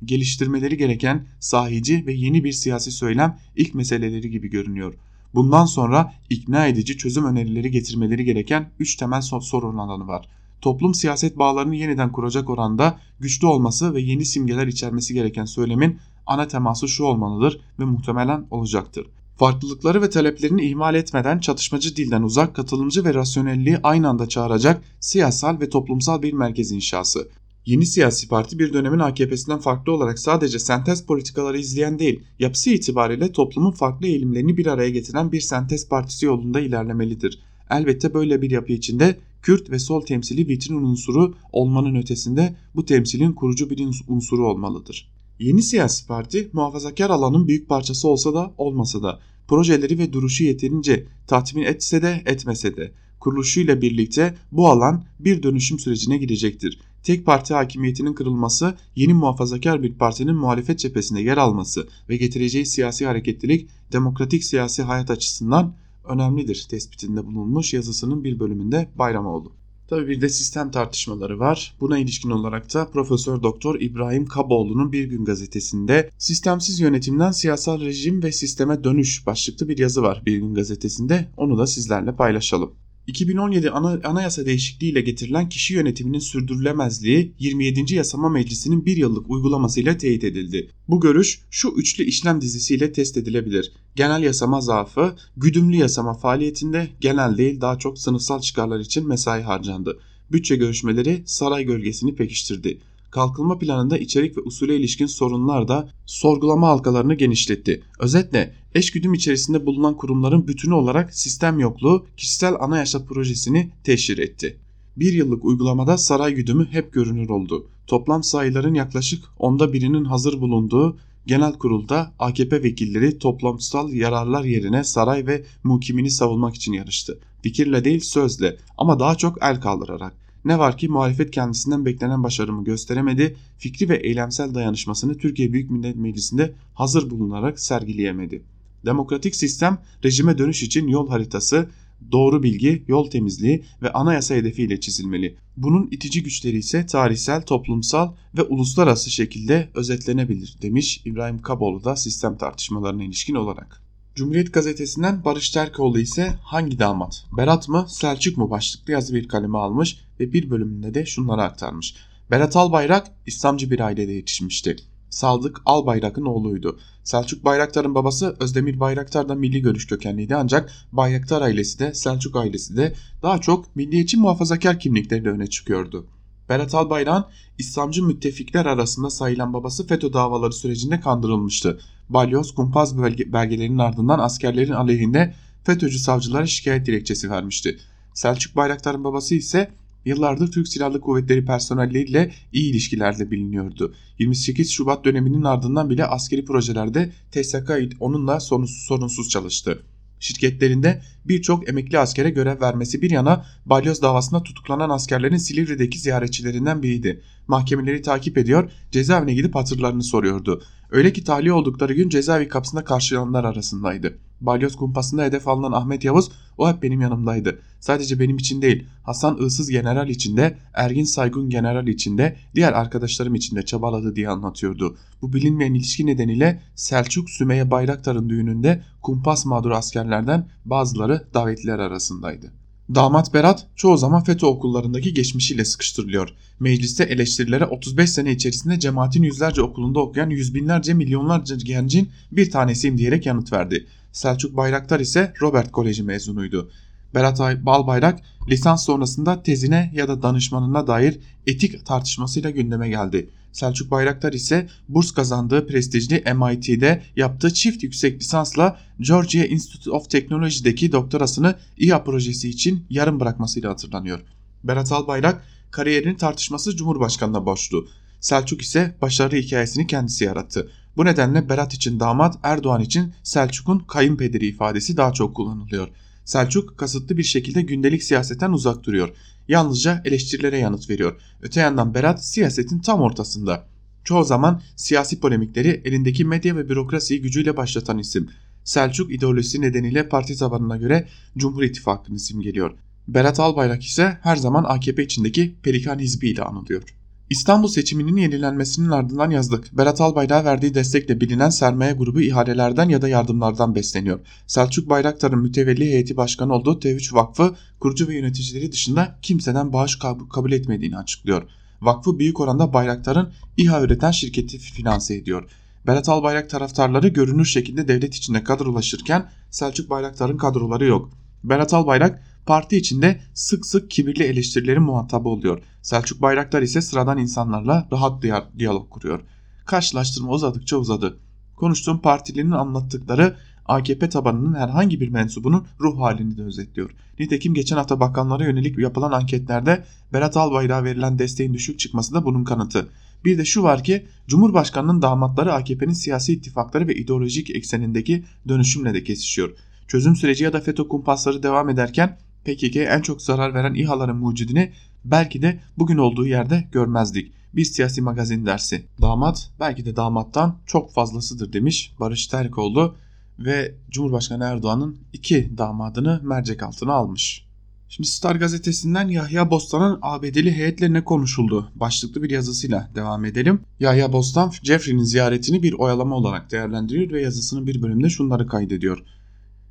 Geliştirmeleri gereken sahici ve yeni bir siyasi söylem ilk meseleleri gibi görünüyor. Bundan sonra ikna edici çözüm önerileri getirmeleri gereken 3 temel sorun alanı var toplum siyaset bağlarını yeniden kuracak oranda güçlü olması ve yeni simgeler içermesi gereken söylemin ana teması şu olmalıdır ve muhtemelen olacaktır. Farklılıkları ve taleplerini ihmal etmeden çatışmacı dilden uzak, katılımcı ve rasyonelliği aynı anda çağıracak siyasal ve toplumsal bir merkez inşası. Yeni siyasi parti bir dönemin AKP'sinden farklı olarak sadece sentez politikaları izleyen değil, yapısı itibariyle toplumun farklı eğilimlerini bir araya getiren bir sentez partisi yolunda ilerlemelidir. Elbette böyle bir yapı içinde Kürt ve sol temsili vitrin unsuru olmanın ötesinde bu temsilin kurucu bir unsuru olmalıdır. Yeni siyasi parti muhafazakar alanın büyük parçası olsa da olmasa da projeleri ve duruşu yeterince tatmin etse de etmese de kuruluşuyla birlikte bu alan bir dönüşüm sürecine girecektir. Tek parti hakimiyetinin kırılması, yeni muhafazakar bir partinin muhalefet cephesinde yer alması ve getireceği siyasi hareketlilik demokratik siyasi hayat açısından önemlidir tespitinde bulunmuş yazısının bir bölümünde Bayramoğlu. Tabii bir de sistem tartışmaları var. Buna ilişkin olarak da Profesör Doktor İbrahim Kaboğlu'nun Bir Gün gazetesinde sistemsiz yönetimden siyasal rejim ve sisteme dönüş başlıklı bir yazı var Bir Gün gazetesinde. Onu da sizlerle paylaşalım. 2017 ana, anayasa değişikliği ile getirilen kişi yönetiminin sürdürülemezliği 27. Yasama Meclisi'nin bir yıllık uygulamasıyla teyit edildi. Bu görüş şu üçlü işlem dizisiyle test edilebilir. Genel yasama zaafı, güdümlü yasama faaliyetinde genel değil daha çok sınıfsal çıkarlar için mesai harcandı. Bütçe görüşmeleri saray gölgesini pekiştirdi kalkınma planında içerik ve usule ilişkin sorunlar da sorgulama halkalarını genişletti. Özetle eşgüdüm içerisinde bulunan kurumların bütünü olarak sistem yokluğu kişisel anayasa projesini teşhir etti. Bir yıllık uygulamada saray güdümü hep görünür oldu. Toplam sayıların yaklaşık onda birinin hazır bulunduğu genel kurulda AKP vekilleri toplamsal yararlar yerine saray ve muhkimini savunmak için yarıştı. Fikirle değil sözle ama daha çok el kaldırarak. Ne var ki muhalefet kendisinden beklenen başarımı gösteremedi, fikri ve eylemsel dayanışmasını Türkiye Büyük Millet Meclisi'nde hazır bulunarak sergileyemedi. Demokratik sistem rejime dönüş için yol haritası, doğru bilgi, yol temizliği ve anayasa hedefiyle çizilmeli. Bunun itici güçleri ise tarihsel, toplumsal ve uluslararası şekilde özetlenebilir demiş İbrahim Kaboğlu da sistem tartışmalarına ilişkin olarak. Cumhuriyet gazetesinden Barış Terkoğlu ise hangi damat? Berat mı Selçuk mu başlıklı yazı bir kaleme almış ve bir bölümünde de şunları aktarmış. Berat Albayrak İslamcı bir ailede yetişmişti. Sadık Albayrak'ın oğluydu. Selçuk Bayraktar'ın babası Özdemir Bayraktar da milli görüş kökenliydi ancak Bayraktar ailesi de Selçuk ailesi de daha çok milliyetçi muhafazakar kimlikleri öne çıkıyordu. Berat Albayrak'ın İslamcı müttefikler arasında sayılan babası FETÖ davaları sürecinde kandırılmıştı. Balyoz kumpas belgelerinin ardından askerlerin aleyhinde FETÖ'cü savcılara şikayet dilekçesi vermişti. Selçuk Bayraktar'ın babası ise yıllardır Türk Silahlı Kuvvetleri personelleriyle iyi ilişkilerle biliniyordu. 28 Şubat döneminin ardından bile askeri projelerde TSK onunla sorunsuz çalıştı şirketlerinde birçok emekli askere görev vermesi bir yana balyoz davasında tutuklanan askerlerin Silivri'deki ziyaretçilerinden biriydi. Mahkemeleri takip ediyor, cezaevine gidip hatırlarını soruyordu. Öyle ki tahliye oldukları gün cezaevi kapısında karşılananlar arasındaydı. Balyoz kumpasında hedef alınan Ahmet Yavuz o hep benim yanımdaydı. Sadece benim için değil Hasan Iğsız General içinde, Ergin Saygun General içinde, diğer arkadaşlarım içinde çabaladı diye anlatıyordu. Bu bilinmeyen ilişki nedeniyle Selçuk Sümeyye Bayraktar'ın düğününde kumpas mağduru askerlerden bazıları davetliler arasındaydı. Damat Berat çoğu zaman FETÖ okullarındaki geçmişiyle sıkıştırılıyor. Mecliste eleştirilere 35 sene içerisinde cemaatin yüzlerce okulunda okuyan yüz binlerce milyonlarca gencin bir tanesiyim diyerek yanıt verdi. Selçuk Bayraktar ise Robert Koleji mezunuydu. Berat Balbayrak lisans sonrasında tezine ya da danışmanına dair etik tartışmasıyla gündeme geldi. Selçuk Bayraktar ise burs kazandığı prestijli MIT'de yaptığı çift yüksek lisansla Georgia Institute of Technology'deki doktorasını İHA projesi için yarım bırakmasıyla hatırlanıyor. Berat Albayrak kariyerini tartışması Cumhurbaşkanı'na borçlu. Selçuk ise başarı hikayesini kendisi yarattı. Bu nedenle Berat için damat, Erdoğan için Selçuk'un kayınpederi ifadesi daha çok kullanılıyor. Selçuk kasıtlı bir şekilde gündelik siyasetten uzak duruyor. Yalnızca eleştirilere yanıt veriyor. Öte yandan Berat siyasetin tam ortasında. Çoğu zaman siyasi polemikleri elindeki medya ve bürokrasiyi gücüyle başlatan isim. Selçuk ideolojisi nedeniyle parti tabanına göre Cumhur İttifakı'nı simgeliyor. Berat Albayrak ise her zaman AKP içindeki Pelikan Hizbi ile anılıyor. İstanbul seçiminin yenilenmesinin ardından yazdık. Berat Albayrak'a verdiği destekle bilinen sermaye grubu ihalelerden ya da yardımlardan besleniyor. Selçuk Bayraktar'ın mütevelli heyeti başkanı olduğu T3 Vakfı kurucu ve yöneticileri dışında kimseden bağış kabul etmediğini açıklıyor. Vakfı büyük oranda Bayraktar'ın İHA üreten şirketi finanse ediyor. Berat Albayrak taraftarları görünür şekilde devlet içinde kadrolaşırken Selçuk Bayraktar'ın kadroları yok. Berat Albayrak parti içinde sık sık kibirli eleştirilerin muhatabı oluyor. Selçuk Bayraktar ise sıradan insanlarla rahat diyalog kuruyor. Karşılaştırma uzadıkça uzadı. Konuştuğum partilerin anlattıkları AKP tabanının herhangi bir mensubunun ruh halini de özetliyor. Nitekim geçen hafta bakanlara yönelik yapılan anketlerde Berat Albayrak'a verilen desteğin düşük çıkması da bunun kanıtı. Bir de şu var ki Cumhurbaşkanının damatları AKP'nin siyasi ittifakları ve ideolojik eksenindeki dönüşümle de kesişiyor. Çözüm süreci ya da FETÖ kumpasları devam ederken PKK en çok zarar veren İHA'ların mucidini belki de bugün olduğu yerde görmezdik. Bir siyasi magazin dersi. Damat belki de damattan çok fazlasıdır demiş Barış Terkoğlu ve Cumhurbaşkanı Erdoğan'ın iki damadını mercek altına almış. Şimdi Star gazetesinden Yahya Bostan'ın ABD'li heyetle ne konuşuldu başlıklı bir yazısıyla devam edelim. Yahya Bostan Jeffrey'nin ziyaretini bir oyalama olarak değerlendiriyor ve yazısının bir bölümünde şunları kaydediyor.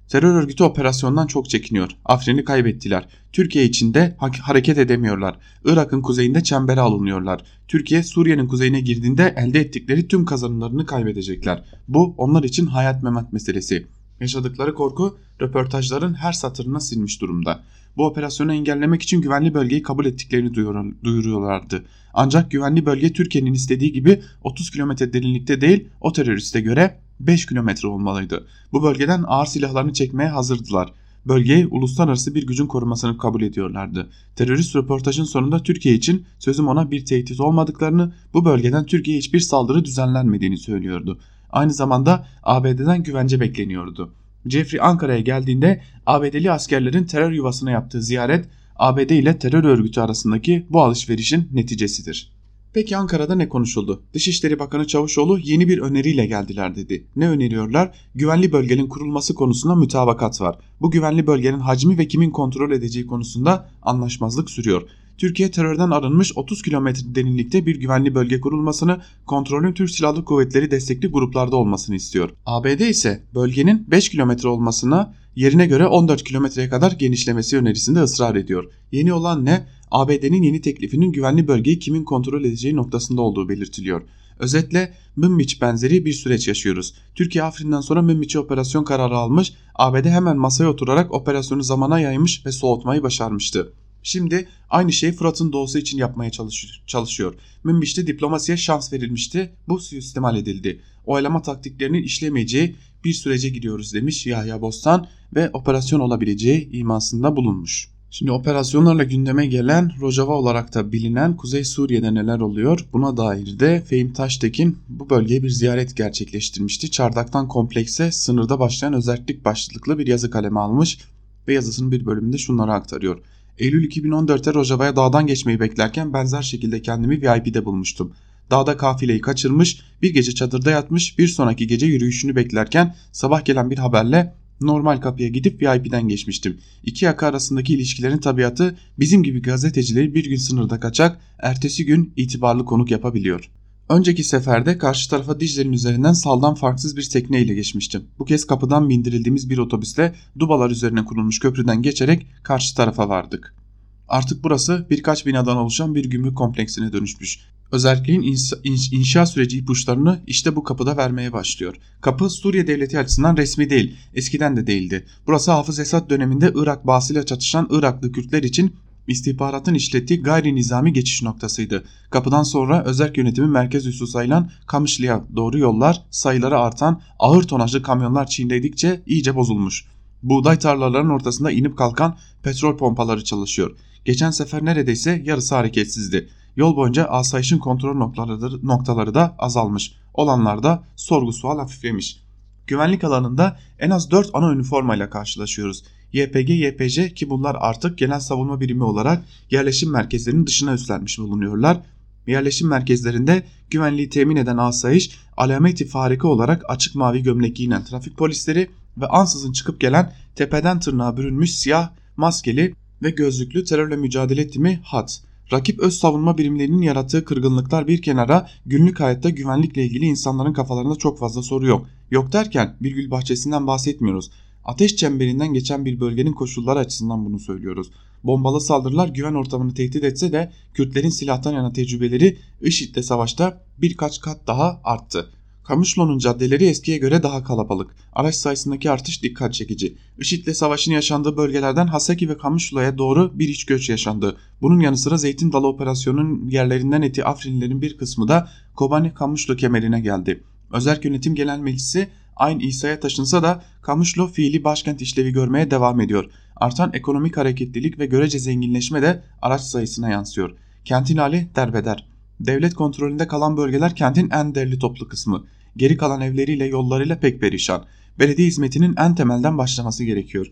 Terör örgütü operasyondan çok çekiniyor. Afrin'i kaybettiler. Türkiye içinde ha hareket edemiyorlar. Irak'ın kuzeyinde çembere alınıyorlar. Türkiye Suriye'nin kuzeyine girdiğinde elde ettikleri tüm kazanımlarını kaybedecekler. Bu onlar için hayat memat meselesi. Yaşadıkları korku röportajların her satırına silmiş durumda. Bu operasyonu engellemek için güvenli bölgeyi kabul ettiklerini duyuruyorlardı. Ancak güvenli bölge Türkiye'nin istediği gibi 30 kilometre derinlikte değil o teröriste göre 5 kilometre olmalıydı. Bu bölgeden ağır silahlarını çekmeye hazırdılar. Bölgeyi uluslararası bir gücün korumasını kabul ediyorlardı. Terörist röportajın sonunda Türkiye için sözüm ona bir tehdit olmadıklarını, bu bölgeden Türkiye'ye hiçbir saldırı düzenlenmediğini söylüyordu. Aynı zamanda ABD'den güvence bekleniyordu. Jeffrey Ankara'ya geldiğinde ABD'li askerlerin terör yuvasına yaptığı ziyaret ABD ile terör örgütü arasındaki bu alışverişin neticesidir. Peki Ankara'da ne konuşuldu? Dışişleri Bakanı Çavuşoğlu yeni bir öneriyle geldiler dedi. Ne öneriyorlar? Güvenli bölgenin kurulması konusunda mütabakat var. Bu güvenli bölgenin hacmi ve kimin kontrol edeceği konusunda anlaşmazlık sürüyor. Türkiye terörden arınmış 30 kilometre derinlikte bir güvenli bölge kurulmasını, kontrolün Türk Silahlı Kuvvetleri destekli gruplarda olmasını istiyor. ABD ise bölgenin 5 kilometre olmasına yerine göre 14 kilometreye kadar genişlemesi önerisinde ısrar ediyor. Yeni olan ne? ABD'nin yeni teklifinin güvenli bölgeyi kimin kontrol edeceği noktasında olduğu belirtiliyor. Özetle Münbiç benzeri bir süreç yaşıyoruz. Türkiye Afrin'den sonra Münbiç'e operasyon kararı almış, ABD hemen masaya oturarak operasyonu zamana yaymış ve soğutmayı başarmıştı. Şimdi aynı şeyi Fırat'ın doğusu için yapmaya çalışıyor. Münbiç'te diplomasiye şans verilmişti. Bu suistimal edildi. Oylama taktiklerinin işlemeyeceği bir sürece gidiyoruz demiş Yahya Bostan ve operasyon olabileceği imasında bulunmuş. Şimdi operasyonlarla gündeme gelen Rojava olarak da bilinen Kuzey Suriye'de neler oluyor? Buna dair de Fehim Taştekin bu bölgeye bir ziyaret gerçekleştirmişti. Çardaktan komplekse sınırda başlayan özellik başlıklı bir yazı kaleme almış ve yazısının bir bölümünde şunları aktarıyor. Eylül 2014'te Rojava'ya dağdan geçmeyi beklerken benzer şekilde kendimi VIP'de bulmuştum. Dağda kafileyi kaçırmış, bir gece çadırda yatmış, bir sonraki gece yürüyüşünü beklerken sabah gelen bir haberle normal kapıya gidip VIP'den geçmiştim. İki yaka arasındaki ilişkilerin tabiatı bizim gibi gazetecileri bir gün sınırda kaçak, ertesi gün itibarlı konuk yapabiliyor. Önceki seferde karşı tarafa Dicle'nin üzerinden saldan farksız bir tekneyle geçmiştim. Bu kez kapıdan bindirildiğimiz bir otobüsle dubalar üzerine kurulmuş köprüden geçerek karşı tarafa vardık. Artık burası birkaç binadan oluşan bir gümrük kompleksine dönüşmüş. Özelliğin inşa süreci ipuçlarını işte bu kapıda vermeye başlıyor. Kapı Suriye devleti açısından resmi değil, eskiden de değildi. Burası Hafız Esad döneminde Irak bağısıyla çatışan Iraklı Kürtler için istihbaratın işlettiği gayri nizami geçiş noktasıydı. Kapıdan sonra özel yönetimin merkez üssü sayılan Kamışlı'ya doğru yollar sayıları artan ağır tonajlı kamyonlar çiğnedikçe iyice bozulmuş. Buğday tarlalarının ortasında inip kalkan petrol pompaları çalışıyor. Geçen sefer neredeyse yarısı hareketsizdi. Yol boyunca asayişin kontrol noktaları, noktaları da azalmış. Olanlarda sorgu sual hafiflemiş. Güvenlik alanında en az 4 ana üniformayla karşılaşıyoruz. YPG, YPJ ki bunlar artık genel savunma birimi olarak yerleşim merkezlerinin dışına üstlenmiş bulunuyorlar. Yerleşim merkezlerinde güvenliği temin eden asayiş alameti farika olarak açık mavi gömlek giyinen trafik polisleri ve ansızın çıkıp gelen tepeden tırnağa bürünmüş siyah maskeli ve gözlüklü terörle mücadele timi HAT. Rakip öz savunma birimlerinin yarattığı kırgınlıklar bir kenara günlük hayatta güvenlikle ilgili insanların kafalarında çok fazla soru yok. Yok derken bir gül bahçesinden bahsetmiyoruz. Ateş çemberinden geçen bir bölgenin koşulları açısından bunu söylüyoruz. Bombalı saldırılar güven ortamını tehdit etse de Kürtlerin silahtan yana tecrübeleri IŞİD'le savaşta birkaç kat daha arttı. Kamışlo'nun caddeleri eskiye göre daha kalabalık. Araç sayısındaki artış dikkat çekici. IŞİD'le savaşın yaşandığı bölgelerden Haseki ve Kamışlo'ya doğru bir iç göç yaşandı. Bunun yanı sıra Zeytin Dalı operasyonunun yerlerinden eti Afrinlilerin bir kısmı da Kobani Kamışlo kemerine geldi. Özerk Yönetim Genel Meclisi aynı İsa'ya taşınsa da Kamışlo fiili başkent işlevi görmeye devam ediyor. Artan ekonomik hareketlilik ve görece zenginleşme de araç sayısına yansıyor. Kentin hali derbeder. Devlet kontrolünde kalan bölgeler kentin en derli toplu kısmı. Geri kalan evleriyle yollarıyla pek perişan. Belediye hizmetinin en temelden başlaması gerekiyor.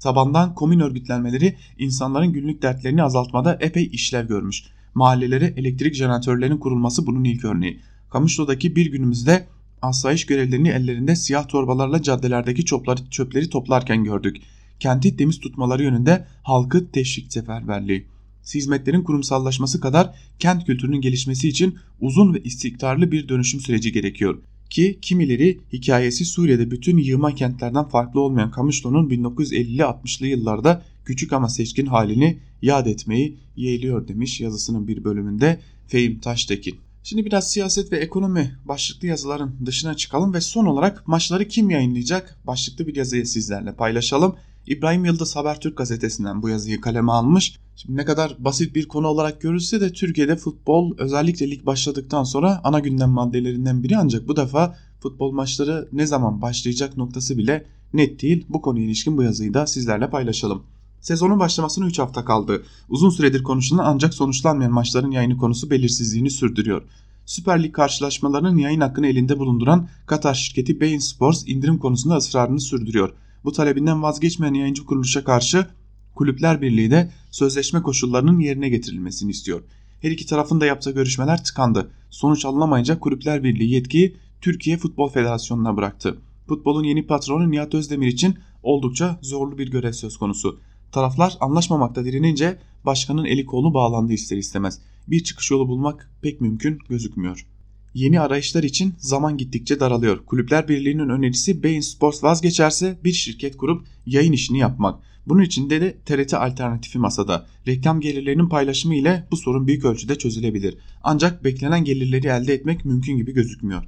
Tabandan komün örgütlenmeleri insanların günlük dertlerini azaltmada epey işlev görmüş. Mahallelere elektrik jeneratörlerinin kurulması bunun ilk örneği. Kamışlo'daki bir günümüzde asayiş görevlerini ellerinde siyah torbalarla caddelerdeki çöpleri toplarken gördük. Kenti temiz tutmaları yönünde halkı teşvik seferberliği hizmetlerin kurumsallaşması kadar kent kültürünün gelişmesi için uzun ve istikrarlı bir dönüşüm süreci gerekiyor. Ki kimileri hikayesi Suriye'de bütün yığma kentlerden farklı olmayan Kamışlo'nun 1950'li 60'lı yıllarda küçük ama seçkin halini yad etmeyi yeğliyor demiş yazısının bir bölümünde Fehim Taştekin. Şimdi biraz siyaset ve ekonomi başlıklı yazıların dışına çıkalım ve son olarak maçları kim yayınlayacak başlıklı bir yazıyı sizlerle paylaşalım. İbrahim Yıldız Habertürk gazetesinden bu yazıyı kaleme almış. Şimdi ne kadar basit bir konu olarak görülse de Türkiye'de futbol özellikle lig başladıktan sonra ana gündem maddelerinden biri ancak bu defa futbol maçları ne zaman başlayacak noktası bile net değil. Bu konuya ilişkin bu yazıyı da sizlerle paylaşalım. Sezonun başlamasına 3 hafta kaldı. Uzun süredir konuşulan ancak sonuçlanmayan maçların yayını konusu belirsizliğini sürdürüyor. Süper Lig karşılaşmalarının yayın hakkını elinde bulunduran Katar şirketi Bein Sports indirim konusunda ısrarını sürdürüyor. Bu talebinden vazgeçmeyen yayıncı kuruluşa karşı Kulüpler Birliği de sözleşme koşullarının yerine getirilmesini istiyor. Her iki tarafın da yaptığı görüşmeler tıkandı. Sonuç alınamayınca Kulüpler Birliği yetkiyi Türkiye Futbol Federasyonu'na bıraktı. Futbolun yeni patronu Nihat Özdemir için oldukça zorlu bir görev söz konusu. Taraflar anlaşmamakta direnince başkanın eli kolu bağlandı ister istemez. Bir çıkış yolu bulmak pek mümkün gözükmüyor. Yeni arayışlar için zaman gittikçe daralıyor. Kulüpler Birliği'nin önerisi Bein Sports vazgeçerse bir şirket kurup yayın işini yapmak. Bunun için de, de TRT alternatifi masada. Reklam gelirlerinin paylaşımı ile bu sorun büyük ölçüde çözülebilir. Ancak beklenen gelirleri elde etmek mümkün gibi gözükmüyor.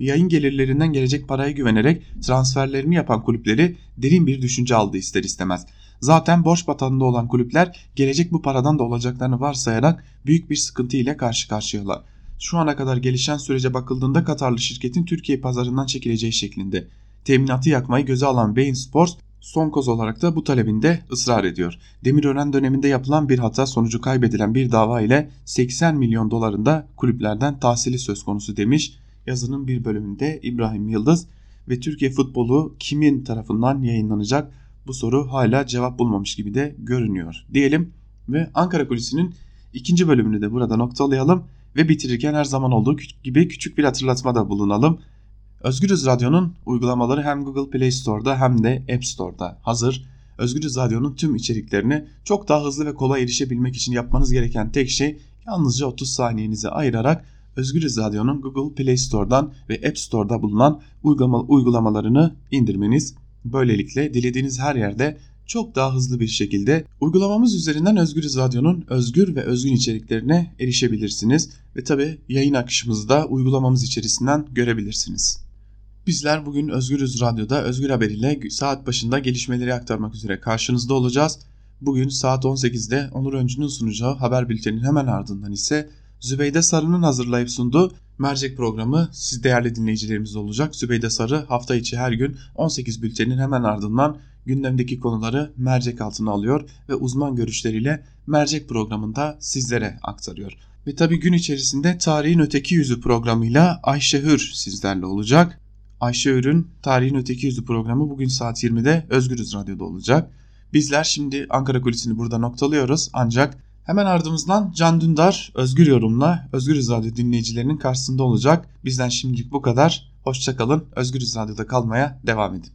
Yayın gelirlerinden gelecek paraya güvenerek transferlerini yapan kulüpleri derin bir düşünce aldı ister istemez. Zaten borç batağında olan kulüpler gelecek bu paradan da olacaklarını varsayarak büyük bir sıkıntı ile karşı karşıyalar şu ana kadar gelişen sürece bakıldığında Katarlı şirketin Türkiye pazarından çekileceği şeklinde. Teminatı yakmayı göze alan Bein Sports son koz olarak da bu talebinde ısrar ediyor. Demirören döneminde yapılan bir hata sonucu kaybedilen bir dava ile 80 milyon dolarında kulüplerden tahsili söz konusu demiş yazının bir bölümünde İbrahim Yıldız ve Türkiye futbolu kimin tarafından yayınlanacak bu soru hala cevap bulmamış gibi de görünüyor diyelim ve Ankara Kulisi'nin ikinci bölümünü de burada noktalayalım. Ve bitirirken her zaman olduğu gibi küçük bir hatırlatma da bulunalım. Özgürüz Radyo'nun uygulamaları hem Google Play Store'da hem de App Store'da hazır. Özgürüz Radyo'nun tüm içeriklerini çok daha hızlı ve kolay erişebilmek için yapmanız gereken tek şey yalnızca 30 saniyenizi ayırarak Özgürüz Radyo'nun Google Play Store'dan ve App Store'da bulunan uygulamalarını indirmeniz. Böylelikle dilediğiniz her yerde çok daha hızlı bir şekilde uygulamamız üzerinden Özgürüz Radyo'nun özgür ve özgün içeriklerine erişebilirsiniz ve tabi yayın akışımızı da uygulamamız içerisinden görebilirsiniz. Bizler bugün Özgürüz Radyo'da Özgür Haber ile saat başında gelişmeleri aktarmak üzere karşınızda olacağız. Bugün saat 18'de Onur Öncü'nün sunacağı haber bülteninin hemen ardından ise Zübeyde Sarı'nın hazırlayıp sunduğu mercek programı siz değerli dinleyicilerimiz olacak. Zübeyde Sarı hafta içi her gün 18 bültenin hemen ardından gündemdeki konuları mercek altına alıyor ve uzman görüşleriyle mercek programında sizlere aktarıyor. Ve tabi gün içerisinde Tarihin Öteki Yüzü programıyla Ayşe Hür sizlerle olacak. Ayşe Hür'ün Tarihin Öteki Yüzü programı bugün saat 20'de Özgürüz Radyo'da olacak. Bizler şimdi Ankara Kulisi'ni burada noktalıyoruz ancak hemen ardımızdan Can Dündar Özgür Yorum'la Özgürüz Radyo dinleyicilerinin karşısında olacak. Bizden şimdilik bu kadar. Hoşçakalın. Özgürüz Radyo'da kalmaya devam edin.